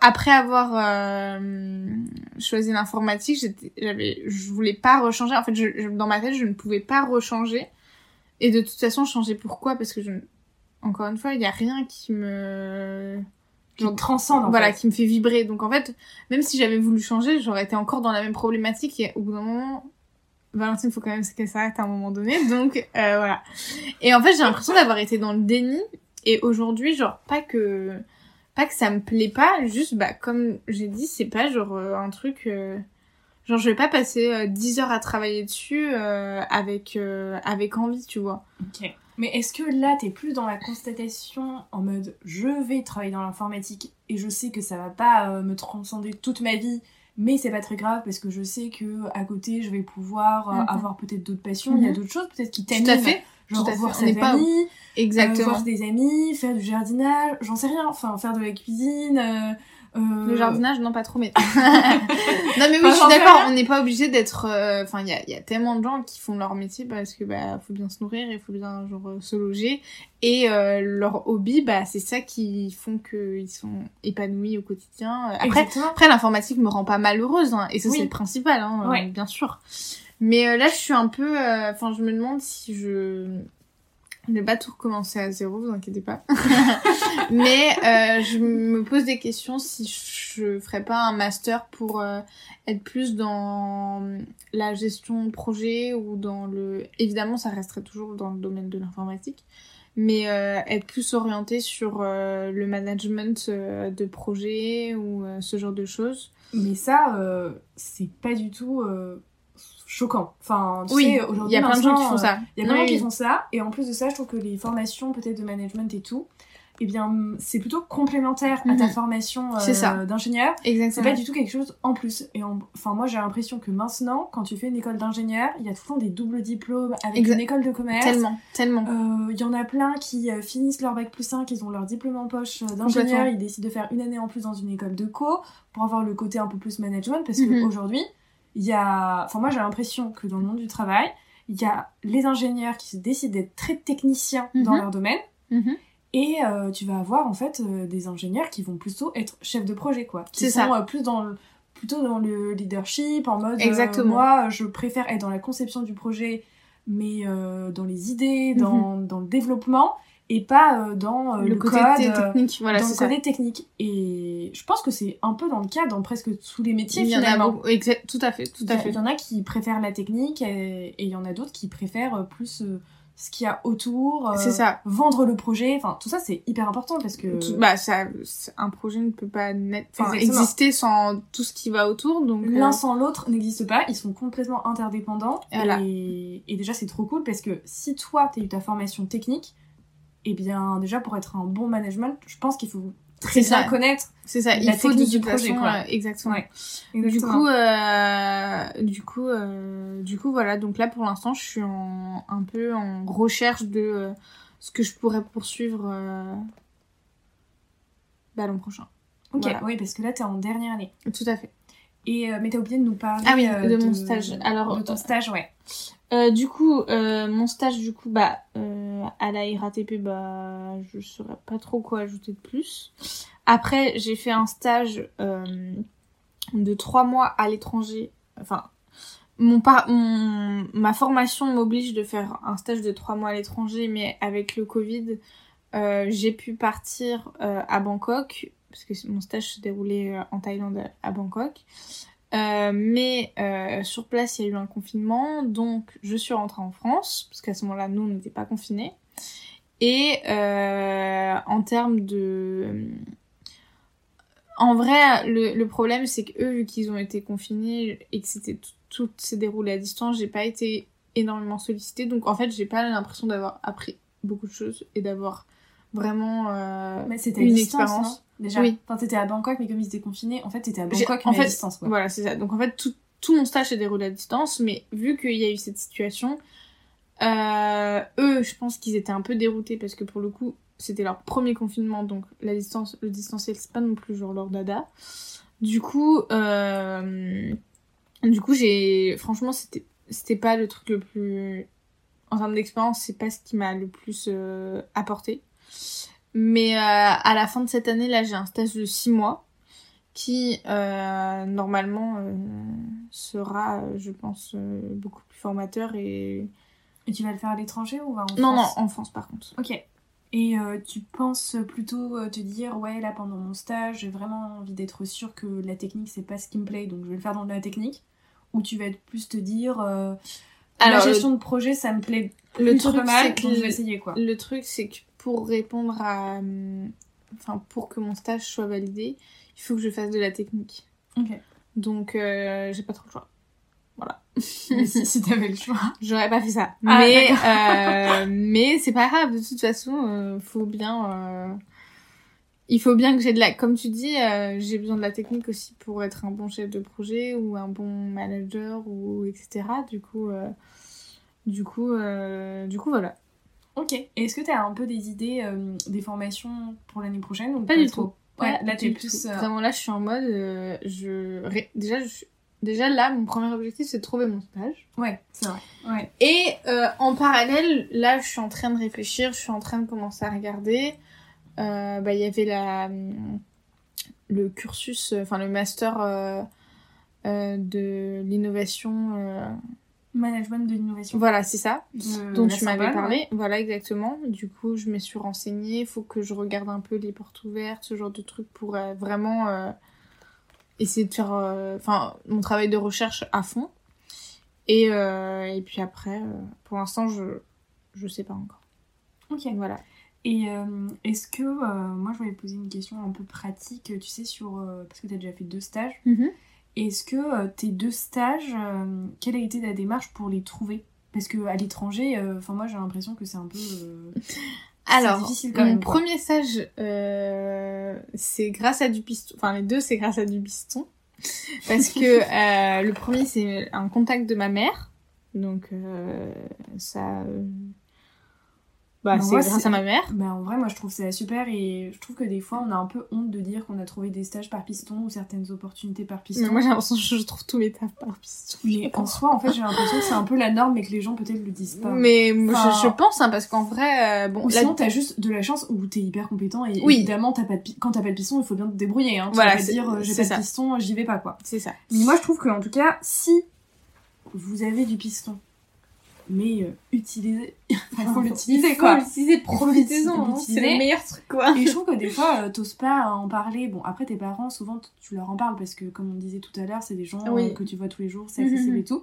Après avoir euh, choisi l'informatique, j'avais, je voulais pas rechanger. En fait, je, je- dans ma tête, je ne pouvais pas rechanger. Et de toute façon, changer pourquoi? Parce que je, encore une fois, il y a rien qui me, Qui transcende en voilà, fait. qui me fait vibrer. Donc en fait, même si j'avais voulu changer, j'aurais été encore dans la même problématique et au bout d'un moment, Valentine, faut quand même qu'elle s'arrête à un moment donné. *laughs* Donc euh, voilà. Et en fait, j'ai l'impression d'avoir été dans le déni et aujourd'hui, genre pas que pas que ça me plaît pas, juste bah comme j'ai dit, c'est pas genre euh, un truc euh, genre je vais pas passer euh, 10 heures à travailler dessus avec avec envie, tu vois. Ok. Mais est-ce que là, t'es plus dans la constatation en mode je vais travailler dans l'informatique et je sais que ça va pas euh, me transcender toute ma vie, mais c'est pas très grave parce que je sais que à côté je vais pouvoir euh, Mhm. avoir peut-être d'autres passions, il y a Mhm. d'autres choses peut-être qui Tout t'animent. à fait. Genre tout à voir sa pas- euh, Exactement. voir des amis, faire du jardinage, j'en sais rien, enfin faire de la cuisine. Euh, euh, Le jardinage, non, pas trop, mais. *laughs* *laughs* non, mais oui, je suis d'accord, on n'est pas obligé d'être. euh, Enfin, il y a, y a tellement de gens qui font leur métier parce que, bah, faut bien se nourrir, il faut bien, genre, euh, se loger. Et euh, leur hobby, bah, c'est ça qui font qu'ils sont épanouis au quotidien. Après, Exactement. après l'informatique me rend pas malheureuse, hein, et ça, Oui. c'est le principal, hein, Ouais. bien sûr. Mais euh, là, je suis un peu. euh, Enfin, je me demande si je. Je vais pas tout recommencer à zéro, vous inquiétez pas. *laughs* Mais euh, je me pose des questions si je ferais pas un master pour euh, être plus dans la gestion de projet ou dans le... Évidemment, ça resterait toujours dans le domaine de l'informatique, mais euh, être plus orienté sur le management de projet ou ce genre de choses. Mais ça, c'est pas du tout choquant. Enfin, tu Oui, sais, il aujourd'hui, y a plein de gens qui font ça. Il y a plein de gens qui font ça, et en plus de ça, je trouve que les formations peut-être de management et tout, eh bien, c'est plutôt complémentaire à ta Mhm. formation euh, C'est ça. d'ingénieur. C'est Exactement. pas du tout quelque chose en plus. Et en- enfin, moi, j'ai l'impression que maintenant, quand tu fais une école d'ingénieur, il y a tout le temps des doubles diplômes avec Exact. une école de commerce. Tellement, tellement. Euh, Il y en a plein qui euh, finissent leur bac plus 5, ils ont leur diplôme en poche euh, d'ingénieur, ils décident de faire une année en plus dans une école de co pour avoir le côté un peu plus management parce Mhm. qu'aujourd'hui, il y a. Enfin, moi j'ai l'impression que dans le monde du travail, il y a les ingénieurs qui se décident d'être très techniciens dans Mhm. leur domaine Mhm. et euh, tu vas avoir en fait euh, des ingénieurs qui vont plutôt être chefs de projet quoi. Qui sont ça. euh, plus dans le plutôt dans le leadership en mode Exactement. moi je préfère être dans la conception du projet mais dans les idées dans, dans le développement et pas euh, dans euh, le, le, côté code euh, technique, voilà, dans le ça. côté technique et je pense que c'est un peu dans le cas dans presque tous les métiers Il y en a finalement beaucoup. Exact, tout à fait, tout à fait. il y en a qui préfèrent la technique et et il y en a d'autres qui préfèrent plus ce qu'il y a autour C'est ça. vendre le projet enfin tout ça c'est hyper important parce que Tout- bah ça un projet ne peut pas naître exister sans tout ce qui va autour donc euh, l'un sans l'autre n'existe pas, ils sont complètement interdépendants. Voilà. Et, et déjà, c'est trop cool parce que si toi, t'as eu ta formation technique, eh bien, déjà, pour être un bon management, je pense qu'il faut très bien ça. connaître C'est ça, La il faut de technique du projet, façon, quoi. euh, exactement. Ouais, Du coup, euh, du coup, euh, du coup, voilà. Donc là, pour l'instant, je suis en, un peu en recherche de euh, ce que je pourrais poursuivre euh, bah, l'an prochain. Ok, voilà. oui, parce que là, t'es en dernière année. Tout à fait. Et, euh, mais t'as oublié de nous parler Ah oui, euh, de mon stage. Alors, de ton stage, ouais. Euh, du coup, euh, mon stage, du coup, bah, euh, à la RATP, bah, je saurais pas trop quoi ajouter de plus. Après, j'ai fait un stage de trois mois à l'étranger. Enfin, mon, par mon ma formation m'oblige de faire un stage de trois mois à l'étranger, mais avec le Covid, j'ai pu partir à Bangkok parce que mon stage se déroulait en Thaïlande à Bangkok. Euh, mais euh, sur place, il y a eu un confinement, donc je suis rentrée en France, parce qu'à ce moment-là, nous, on n'était pas confinés. Et euh, en termes de... En vrai, le, le problème, c'est que eux, vu qu'ils ont été confinés et que c'était tout, tout s'est déroulé à distance, j'ai pas été énormément sollicitée. Donc en fait, j'ai pas l'impression d'avoir appris beaucoup de choses et d'avoir vraiment une distance, expérience. Déjà, Oui. enfin, t'étais à Bangkok, mais comme ils étaient confinés, en fait, t'étais à Bangkok, en mais fait, à distance, quoi. Voilà, c'est ça. Donc en fait, tout, tout mon stage s'est déroulé à distance, mais vu qu'il y a eu cette situation, euh, eux, je pense qu'ils étaient un peu déroutés parce que pour le coup, c'était leur premier confinement, donc la distance, le distanciel, c'est pas non plus genre leur dada. Du coup, euh, du coup, j'ai, franchement, c'était, c'était pas le truc le plus, en termes d'expérience, c'est pas ce qui m'a le plus euh, apporté. Mais euh, à la fin de cette année, là, j'ai un stage de 6 mois qui, euh, normalement, euh, sera, je pense, beaucoup plus formateur et... Et tu vas le faire à l'étranger ou en non, France non, en France, par contre. Ok. Et tu penses plutôt te dire, ouais, là, pendant mon stage, j'ai vraiment envie d'être sûre que la technique, c'est pas ce qui me plaît, donc je vais le faire dans la technique? Ou tu vas plus te dire, Alors, la gestion de projet, ça me plaît Le plutôt truc, pas mal, c'est que donc je vais essayer, quoi. Le truc, c'est que pour répondre à... hum, Enfin, pour que mon stage soit validé, il faut que je fasse de la technique. Ok. Donc, euh, j'ai pas trop le choix. Mais si, si t'avais le choix. *laughs* J'aurais pas fait ça. Ah, mais euh, mais c'est pas grave. De toute façon, euh, faut bien. euh, Il faut bien que j'ai de la. Comme tu dis, euh, j'ai besoin de la technique aussi pour être un bon chef de projet ou un bon manager ou etc. Du coup, du coup, du coup, voilà. Ok. Et est-ce que t'as un peu des idées, euh, des formations pour l'année prochaine ou Pas du trop tout. Ouais, là plus. euh, Vraiment là, je suis en mode. euh, je déjà, je déjà là, mon premier objectif, c'est de trouver mon stage. Ouais, c'est vrai. Ouais. Et en parallèle, là, je suis en train de réfléchir, je suis en train de commencer à regarder. Bah, il y avait la, le cursus, enfin le master de l'innovation. Management de l'innovation. Voilà, c'est ça, dont tu m'avais parlé. Voilà, exactement. Du coup, je me suis renseignée. Il faut que je regarde un peu les portes ouvertes, ce genre de trucs pour euh, vraiment euh, essayer de faire euh, enfin mon travail de recherche à fond. Et, et puis après, pour l'instant, je je sais pas encore. Ok. Voilà. Et est-ce que, moi je voulais poser une question un peu pratique, tu sais, sur, parce que tu as déjà fait deux stages, est-ce que euh, tes deux stages, euh, quelle a été ta démarche pour les trouver? Parce que à l'étranger, euh, enfin moi j'ai l'impression que c'est un peu... Alors, quand mon même, premier stage, euh, c'est grâce à du piston. Enfin, les deux, c'est grâce à du piston. Parce que *laughs* euh, le premier, c'est un contact de ma mère. Donc, euh, ça. Bah, c'est grâce à ma mère. Bah, en vrai, moi je trouve ça super et je trouve que des fois on a un peu honte de dire qu'on a trouvé des stages par piston ou certaines opportunités par piston. Mais moi, j'ai l'impression que je trouve tous mes tafs par piston. Mais en soi, en fait, j'ai l'impression que c'est un peu la norme mais que les gens peut-être le disent pas. Mais je- pense, hein, parce qu'en vrai, euh, bon, Ou sinon, t'as juste de la chance où t'es hyper compétent et Oui. évidemment, t'as pas de quand t'as pas de piston, il faut bien te débrouiller. Hein. Tu Voilà, vas pas dire euh, j'ai pas ça. de piston, j'y vais pas quoi. c'est ça. Mais moi, je trouve que en tout cas, si vous avez du piston, mais euh, utilisez, *laughs* il faut l'utiliser Il faut quoi. l'utiliser, profitez-en, hein, l'utiliser. c'est le meilleur truc, quoi. Et je trouve que des fois, *laughs* euh, t'oses pas en parler. Bon, après, tes parents, souvent, tu leur en parles parce que, comme on disait tout à l'heure, c'est des gens Oui. euh, que tu vois tous les jours, c'est accessible Mhm. et tout.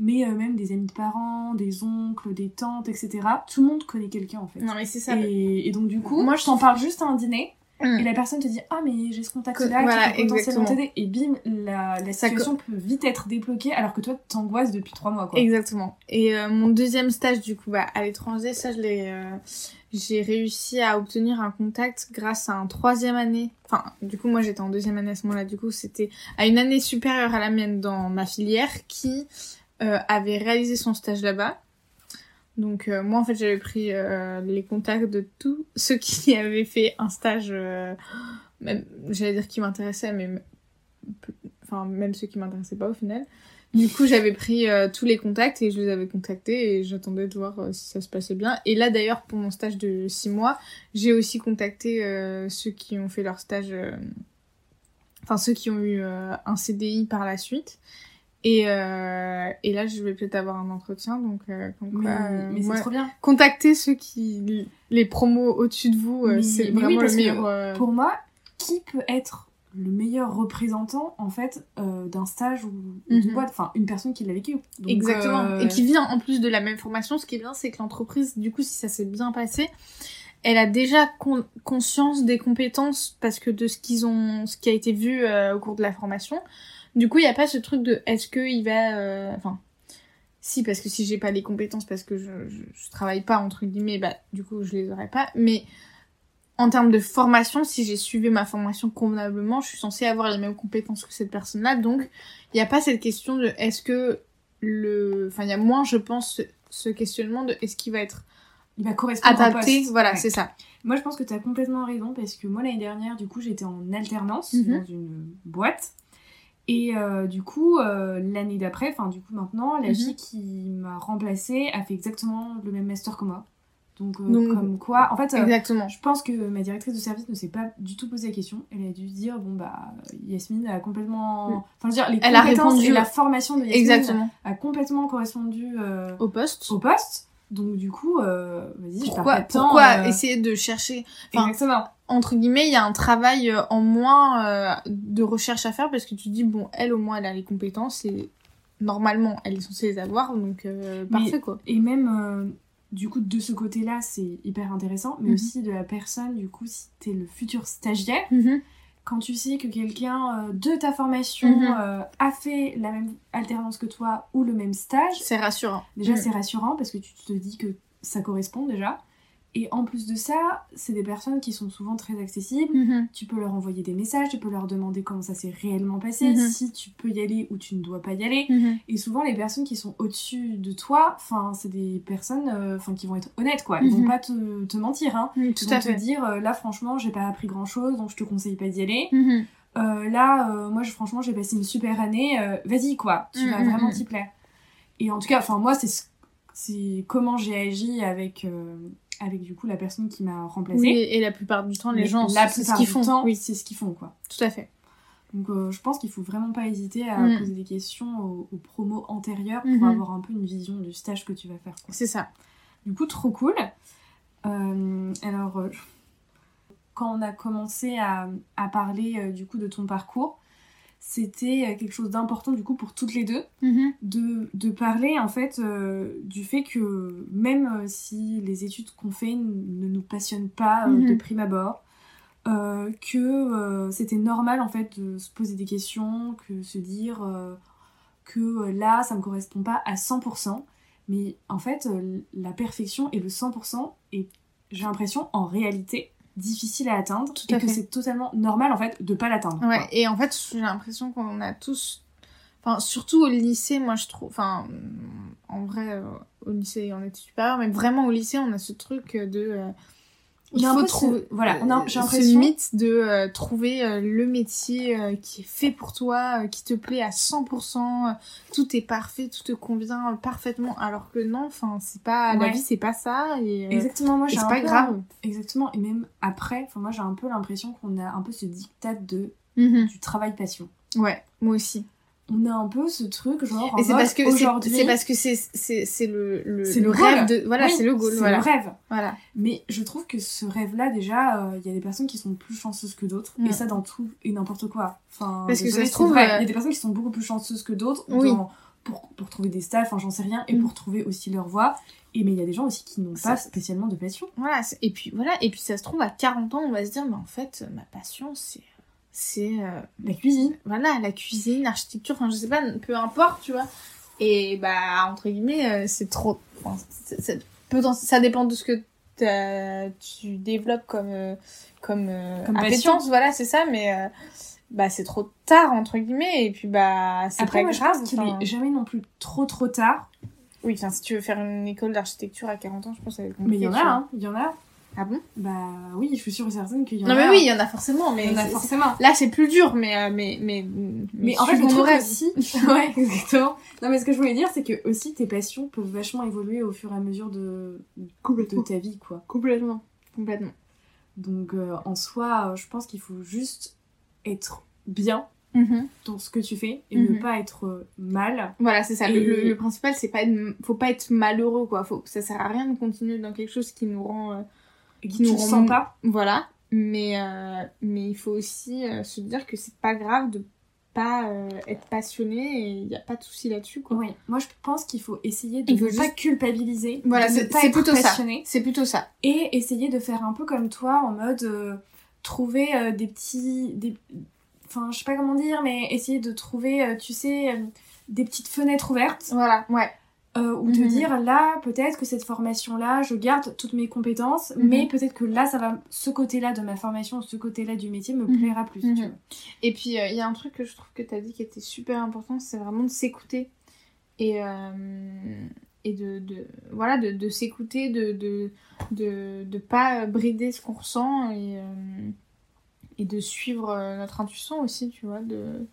Mais euh, même des amis de parents, des oncles, des tantes, etc. Tout le monde connaît quelqu'un en fait. Non, mais c'est ça. Et, et donc, du coup, Moi, je t'en parle juste à un dîner. Mm. Et la personne te dit Ah, mais j'ai ce Que- contact-là voilà, qui peut potentiellement t'aider. Et bim, la, la situation peut vite être débloquée alors que toi, t'angoisses depuis trois mois quoi. Exactement. Et euh, mon deuxième stage, du coup, bah, à l'étranger, ça, je l'ai, euh, j'ai réussi à obtenir un contact grâce à un troisième année. Enfin, du coup, moi j'étais en deuxième année à ce moment-là. Du coup, c'était à une année supérieure à la mienne dans ma filière qui euh, avait réalisé son stage là-bas. Donc euh, moi en fait j'avais pris euh, les contacts de tous ceux qui *laughs* avaient fait un stage, même j'allais dire qui m'intéressait, mais enfin même ceux qui m'intéressaient pas au final. Du coup, j'avais pris euh, tous les contacts et je les avais contactés et j'attendais de voir euh, si ça se passait bien. Et là, d'ailleurs, pour mon stage de six mois, j'ai aussi contacté euh, ceux qui ont fait leur stage, enfin ceux qui ont eu un CDI par la suite. Et, et là, je vais peut-être avoir un entretien, donc comme quoi, mais, c'est trop bien. Contactez ceux qui les promos au-dessus de vous, c'est vraiment le meilleur. Pour moi, qui peut être le meilleur représentant en fait euh, d'un stage ou d'une mhm. boîte, enfin une personne qui l'a vécu. Exactement. Euh, Et qui vient en plus de la même formation. Ce qui est bien, c'est que l'entreprise, du coup, si ça s'est bien passé, elle a déjà conscience des compétences parce que de ce qu'ils ont, ce qui a été vu euh, au cours de la formation. Du coup, il n'y a pas ce truc de est-ce que il va, enfin. Si, parce que si j'ai pas les compétences, parce que je, je, je, travaille pas, entre guillemets, bah, du coup, je les aurais pas. Mais en termes de formation, si j'ai suivi ma formation convenablement, je suis censée avoir les mêmes compétences que cette personne-là. Donc, il n'y a pas cette question de est-ce que le... Enfin, il y a moins, je pense, ce questionnement de est-ce qu'il va être il va correspondre adapté. Voilà, c'est ça. Moi, je pense que tu as complètement raison parce que moi, l'année dernière, du coup, j'étais en alternance mhm. dans une boîte. Et euh, du coup, euh, l'année d'après, enfin, du coup, maintenant, la mhm. fille qui m'a remplacée a fait exactement le même master que moi. Donc, euh, comme quoi, en fait, exactement. je pense que ma directrice de service ne s'est pas du tout posé la question. Elle a dû dire, bon, bah, Yasmine a complètement. Enfin, je veux dire, les Elle a répondu... et la formation de Yasmine exactement. a complètement correspondu au poste. Au poste. Donc, du coup, vas-y, pourquoi, pourquoi essayer de chercher. Enfin, exactement. Entre guillemets, il y a un travail en moins de recherche à faire parce que tu dis, bon, elle, au moins, elle a les compétences et normalement, elle est censée les avoir, donc parfait, quoi. Et même du coup, de ce côté-là, c'est hyper intéressant, mais mhm. aussi de la personne, du coup, si t'es le futur stagiaire, mhm. Quand tu sais que quelqu'un euh, de ta formation mhm. euh, a fait la même alternance que toi ou le même stage, c'est rassurant. Déjà, c'est rassurant parce que tu te dis que ça correspond déjà. Et en plus de ça, c'est des personnes qui sont souvent très accessibles. Mhm. Tu peux leur envoyer des messages, tu peux leur demander comment ça s'est réellement passé, mhm. si tu peux y aller ou tu ne dois pas y aller. Mhm. Et souvent, les personnes qui sont au-dessus de toi, enfin, c'est des personnes euh, qui vont être honnêtes, quoi. Ils vont pas te, te mentir, hein. Ils vont te dire, euh, là, franchement, j'ai pas appris grand-chose, donc je te conseille pas d'y aller. Euh, là, moi, je, franchement, j'ai passé une super année. Vas-y, quoi. Tu vas vraiment t'y plaire. Et en tout cas, enfin, moi, c'est c'est comment j'ai agi avec avec du coup la personne qui m'a remplacée. Oui, et la plupart du temps, les gens, c'est ce qu'ils font. oui, c'est ce qu'ils font, quoi. Tout à fait. Donc euh, je pense qu'il faut vraiment pas hésiter à mm. poser des questions aux, promos antérieurs pour mm-hmm. avoir un peu une vision du stage que tu vas faire. C'est ça. Du coup, trop cool. Euh, alors, euh, quand on a commencé à, à parler du coup de ton parcours, c'était euh, quelque chose d'important du coup pour toutes les deux mhm. de, de, parler en fait euh, du fait que même euh, si les études qu'on fait ne nous passionnent pas de mhm. prime abord que c'était normal en fait de se poser des questions que se dire que là ça me correspond pas à 100% mais en fait la perfection et le 100% et j'ai l'impression en réalité difficile à atteindre Tout et que c'est totalement normal en fait de pas l'atteindre. Ouais, et en fait, j'ai l'impression qu'on a tous enfin surtout au lycée, moi je trouve enfin en vrai euh, au lycée on était super mais vraiment au lycée, on a ce truc de euh, il faut trouver voilà. a j'ai l'impression mythe de euh, trouver euh, le métier euh, qui est fait pour toi qui te plaît à 100% tout est parfait tout te convient parfaitement. Alors que non enfin c'est pas la vie c'est pas ça et exactement moi c'est pas grave. exactement et même après enfin moi j'ai un peu l'impression qu'on a un peu ce dictat de mhm. du travail passion. Ouais moi aussi on a un peu ce truc genre c'est parce que c'est parce que c'est c'est le le, le, rêve. de voilà c'est le goal voilà. le rêve. Voilà. Mais je trouve que ce rêve là déjà euh, il y a des personnes qui sont plus chanceuses que d'autres. Et ça dans tout et n'importe quoi. Enfin parce que ça se trouve il y a des personnes qui sont beaucoup plus chanceuses que d'autres pour pour trouver des stages enfin j'en sais rien et mm. pour trouver aussi leur voie. Et mais il y a des gens aussi qui n'ont pas spécialement de passion. Voilà et puis voilà et puis ça se trouve à 40 ans on va se dire mais en fait ma passion c'est c'est euh, la cuisine. Voilà, la cuisine, l'architecture, enfin je sais pas, peu importe, tu vois. Et bah entre guillemets, euh, c'est trop. Enfin, ça dépend de ce que tu développes comme euh, comme, Comme appétence, voilà, c'est ça, mais bah c'est trop tard entre guillemets et puis bah c'est pas moi, je grave. pense qu'il est jamais non plus trop trop tard. Oui, enfin si tu veux faire une école d'architecture à 40 ans, je pense que ça va être Mais il y en a, hein. Il y en a. Ah bon? Bah oui, je suis sûre et certaine qu'il y en a. Non mais oui, il y en a forcément, mais il y en a forcément. là c'est plus dur, mais euh, mais mais Mais en fait, le truc aussi, *laughs* ouais, exactement. Non, mais ce que je voulais dire, c'est que aussi tes passions peuvent vachement évoluer au fur et à mesure de, de ta vie, quoi. complètement, complètement. Donc, euh, en soi, euh, je pense qu'il faut juste être bien dans ce que tu fais et ne Mhm. pas être mal. Voilà, c'est ça. Le, Et- le- le principal, c'est pas être, faut pas être malheureux, quoi. Faut, ça sert à rien de continuer dans quelque chose qui nous rend, Qui nous sens pas. voilà. Mais, euh, mais il faut aussi euh, se dire que c'est pas grave de pas euh, être passionné et il y a pas de souci là-dessus, quoi. Oui, moi je pense qu'il faut essayer de ne pas juste- culpabiliser, Voilà, c'est pas c'est être plutôt ça. passionné C'est plutôt ça. et essayer de faire un peu comme toi en mode euh, trouver euh, des petits des enfin je sais pas comment dire mais essayer de trouver euh, tu sais des petites fenêtres ouvertes Voilà, ouais. Euh, ou te Mhm. dire là peut-être que cette formation là je garde toutes mes compétences Mhm. mais peut-être que là ça va ce côté là de ma formation ce côté là du métier me Mhm. plaira plus tu vois. Et puis, euh, il y a un truc que je trouve que tu as dit qui était super important, c'est vraiment de s'écouter. Et, euh, et de, de, voilà, de, de s'écouter, de, de, de, de pas brider ce qu'on ressent et, et de suivre notre intuition aussi, tu vois. De... de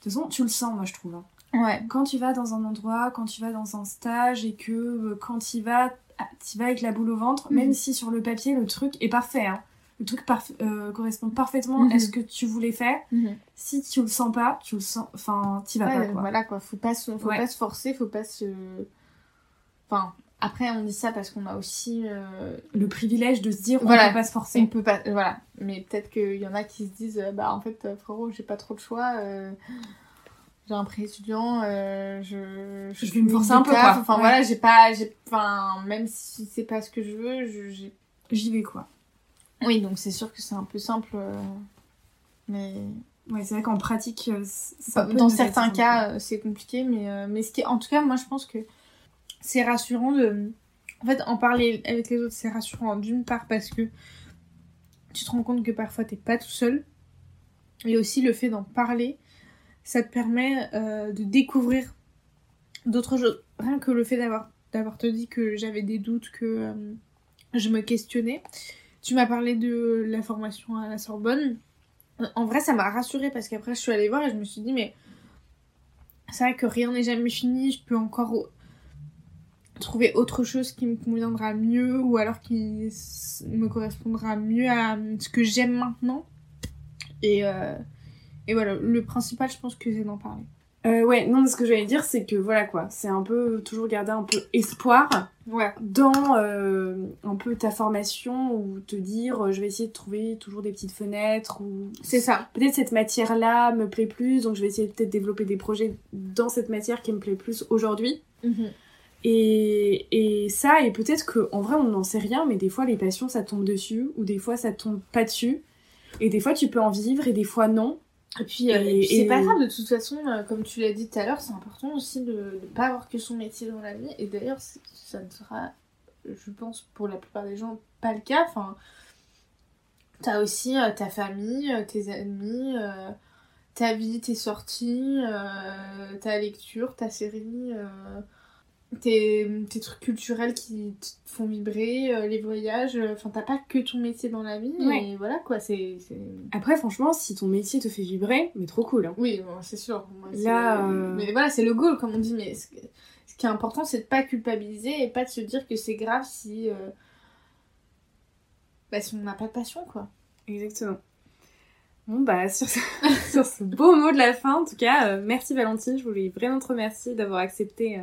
toute façon tu le sens moi je trouve hein. Ouais. quand tu vas dans un endroit, quand tu vas dans un stage et que euh, quand tu vas, ah, tu vas avec la boule au ventre, Mhm. même si sur le papier le truc est parfait, hein, le truc parf- euh, correspond parfaitement à ce que tu voulais faire. Si tu le sens pas, tu le sens, enfin, t'y vas Ouais, pas quoi. Voilà quoi, faut pas se, faut Ouais. pas se forcer, faut pas se. Enfin, après on dit ça parce qu'on a aussi. euh, Le privilège de se dire on Voilà. peut pas se On forcer. peut pas, voilà. Mais peut-être qu'il y en a qui se disent, bah en fait, frérot, j'ai pas trop de choix. J'ai un pré étudiant, euh, je, Je vais me forcer un peu, taf. quoi. Enfin Ouais. voilà, j'ai pas, j'ai, enfin même si c'est pas ce que je veux, je, j'ai. J'y vais quoi. Oui, donc c'est sûr que c'est un peu simple, euh, mais Ouais, c'est vrai qu'en pratique, euh, c- ça peut dans certains cas, c'est compliqué, mais euh, mais ce qui, est- en tout cas, moi je pense que c'est rassurant de, en fait, en parler avec les autres, c'est rassurant d'une part parce que tu te rends compte que parfois t'es pas tout seul, et aussi le fait d'en parler, ça te permet euh, de découvrir d'autres choses. Rien que le fait d'avoir d'avoir te dit que j'avais des doutes, que euh, je me questionnais. Tu m'as parlé de la formation à la Sorbonne. En vrai, ça m'a rassurée parce qu'après, je suis allée voir et je me suis dit, mais c'est vrai que rien n'est jamais fini. Je peux encore trouver autre chose qui me conviendra mieux ou alors qui me correspondra mieux à ce que j'aime maintenant. Et, euh, et voilà, le principal, je pense que c'est d'en parler. Euh, ouais, non, mais ce que j'allais dire, c'est que voilà quoi, c'est un peu toujours garder un peu espoir Ouais. dans euh, un peu ta formation ou te dire euh, je vais essayer de trouver toujours des petites fenêtres ou C'est ça. peut-être cette matière là me plaît plus donc je vais essayer de peut-être développer des projets dans cette matière qui me plaît plus aujourd'hui et, et ça et peut-être que en vrai on n'en sait rien mais des fois les passions ça tombe dessus ou des fois ça tombe pas dessus et des fois tu peux en vivre et des fois non Et puis, euh, c'est pas grave, de toute façon, euh, comme tu l'as dit tout à l'heure, c'est important aussi de ne pas avoir que son métier dans la vie. Et d'ailleurs, ça ne sera, je pense, pour la plupart des gens, pas le cas. Enfin, t'as aussi euh, ta famille, tes amis, ta vie, tes sorties, ta lecture, ta série, tes, tes trucs culturels qui te font vibrer, euh, les voyages. euh, Enfin, t'as pas que ton métier dans la vie. Ouais. Et voilà, quoi, c'est... c'est- après franchement si ton métier te fait vibrer mais trop cool hein. oui, bon, c'est sûr. Moi, Là, euh, Mais voilà, c'est le goal, comme on dit. Mais ce, ce qui est important, c'est de pas culpabiliser et pas de se dire que c'est grave si, euh, bah, si on n'a pas de passion, quoi. Exactement. Bon bah *laughs* sur ce, sur ce beau mot de la fin, en tout cas, merci Valentine, je voulais vraiment te remercier d'avoir accepté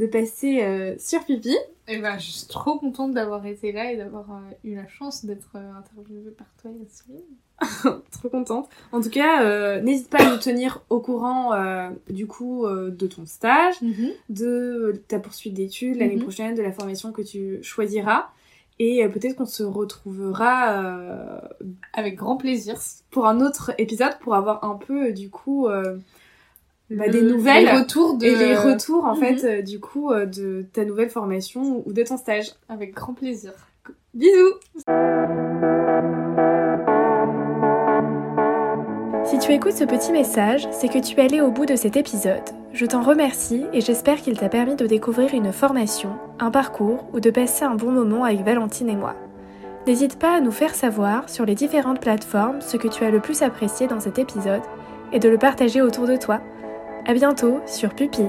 de passer euh, sur Pipi. Et ben, je suis trop contente d'avoir été là et d'avoir euh, eu la chance d'être euh, interviewée par toi, Yasmine. *laughs* Trop contente. En tout cas, n'hésite pas à nous tenir au courant du coup de ton stage, de ta poursuite d'études l'année Mhm. prochaine, de la formation que tu choisiras. Et peut-être qu'on se retrouvera euh, Avec grand plaisir. pour un autre épisode pour avoir un peu euh, du coup euh, bah, Le- des nouvelles Les retours de... et les retours en Mhm. fait euh, du coup euh, de ta nouvelle formation ou de ton stage. Avec grand plaisir. Bisous Si tu écoutes ce petit message, c'est que tu es allé au bout de cet épisode. Je t'en remercie et j'espère qu'il t'a permis de découvrir une formation, un parcours ou de passer un bon moment avec Valentine et moi. N'hésite pas à nous faire savoir sur les différentes plateformes ce que tu as le plus apprécié dans cet épisode et de le partager autour de toi. À bientôt sur Pupille.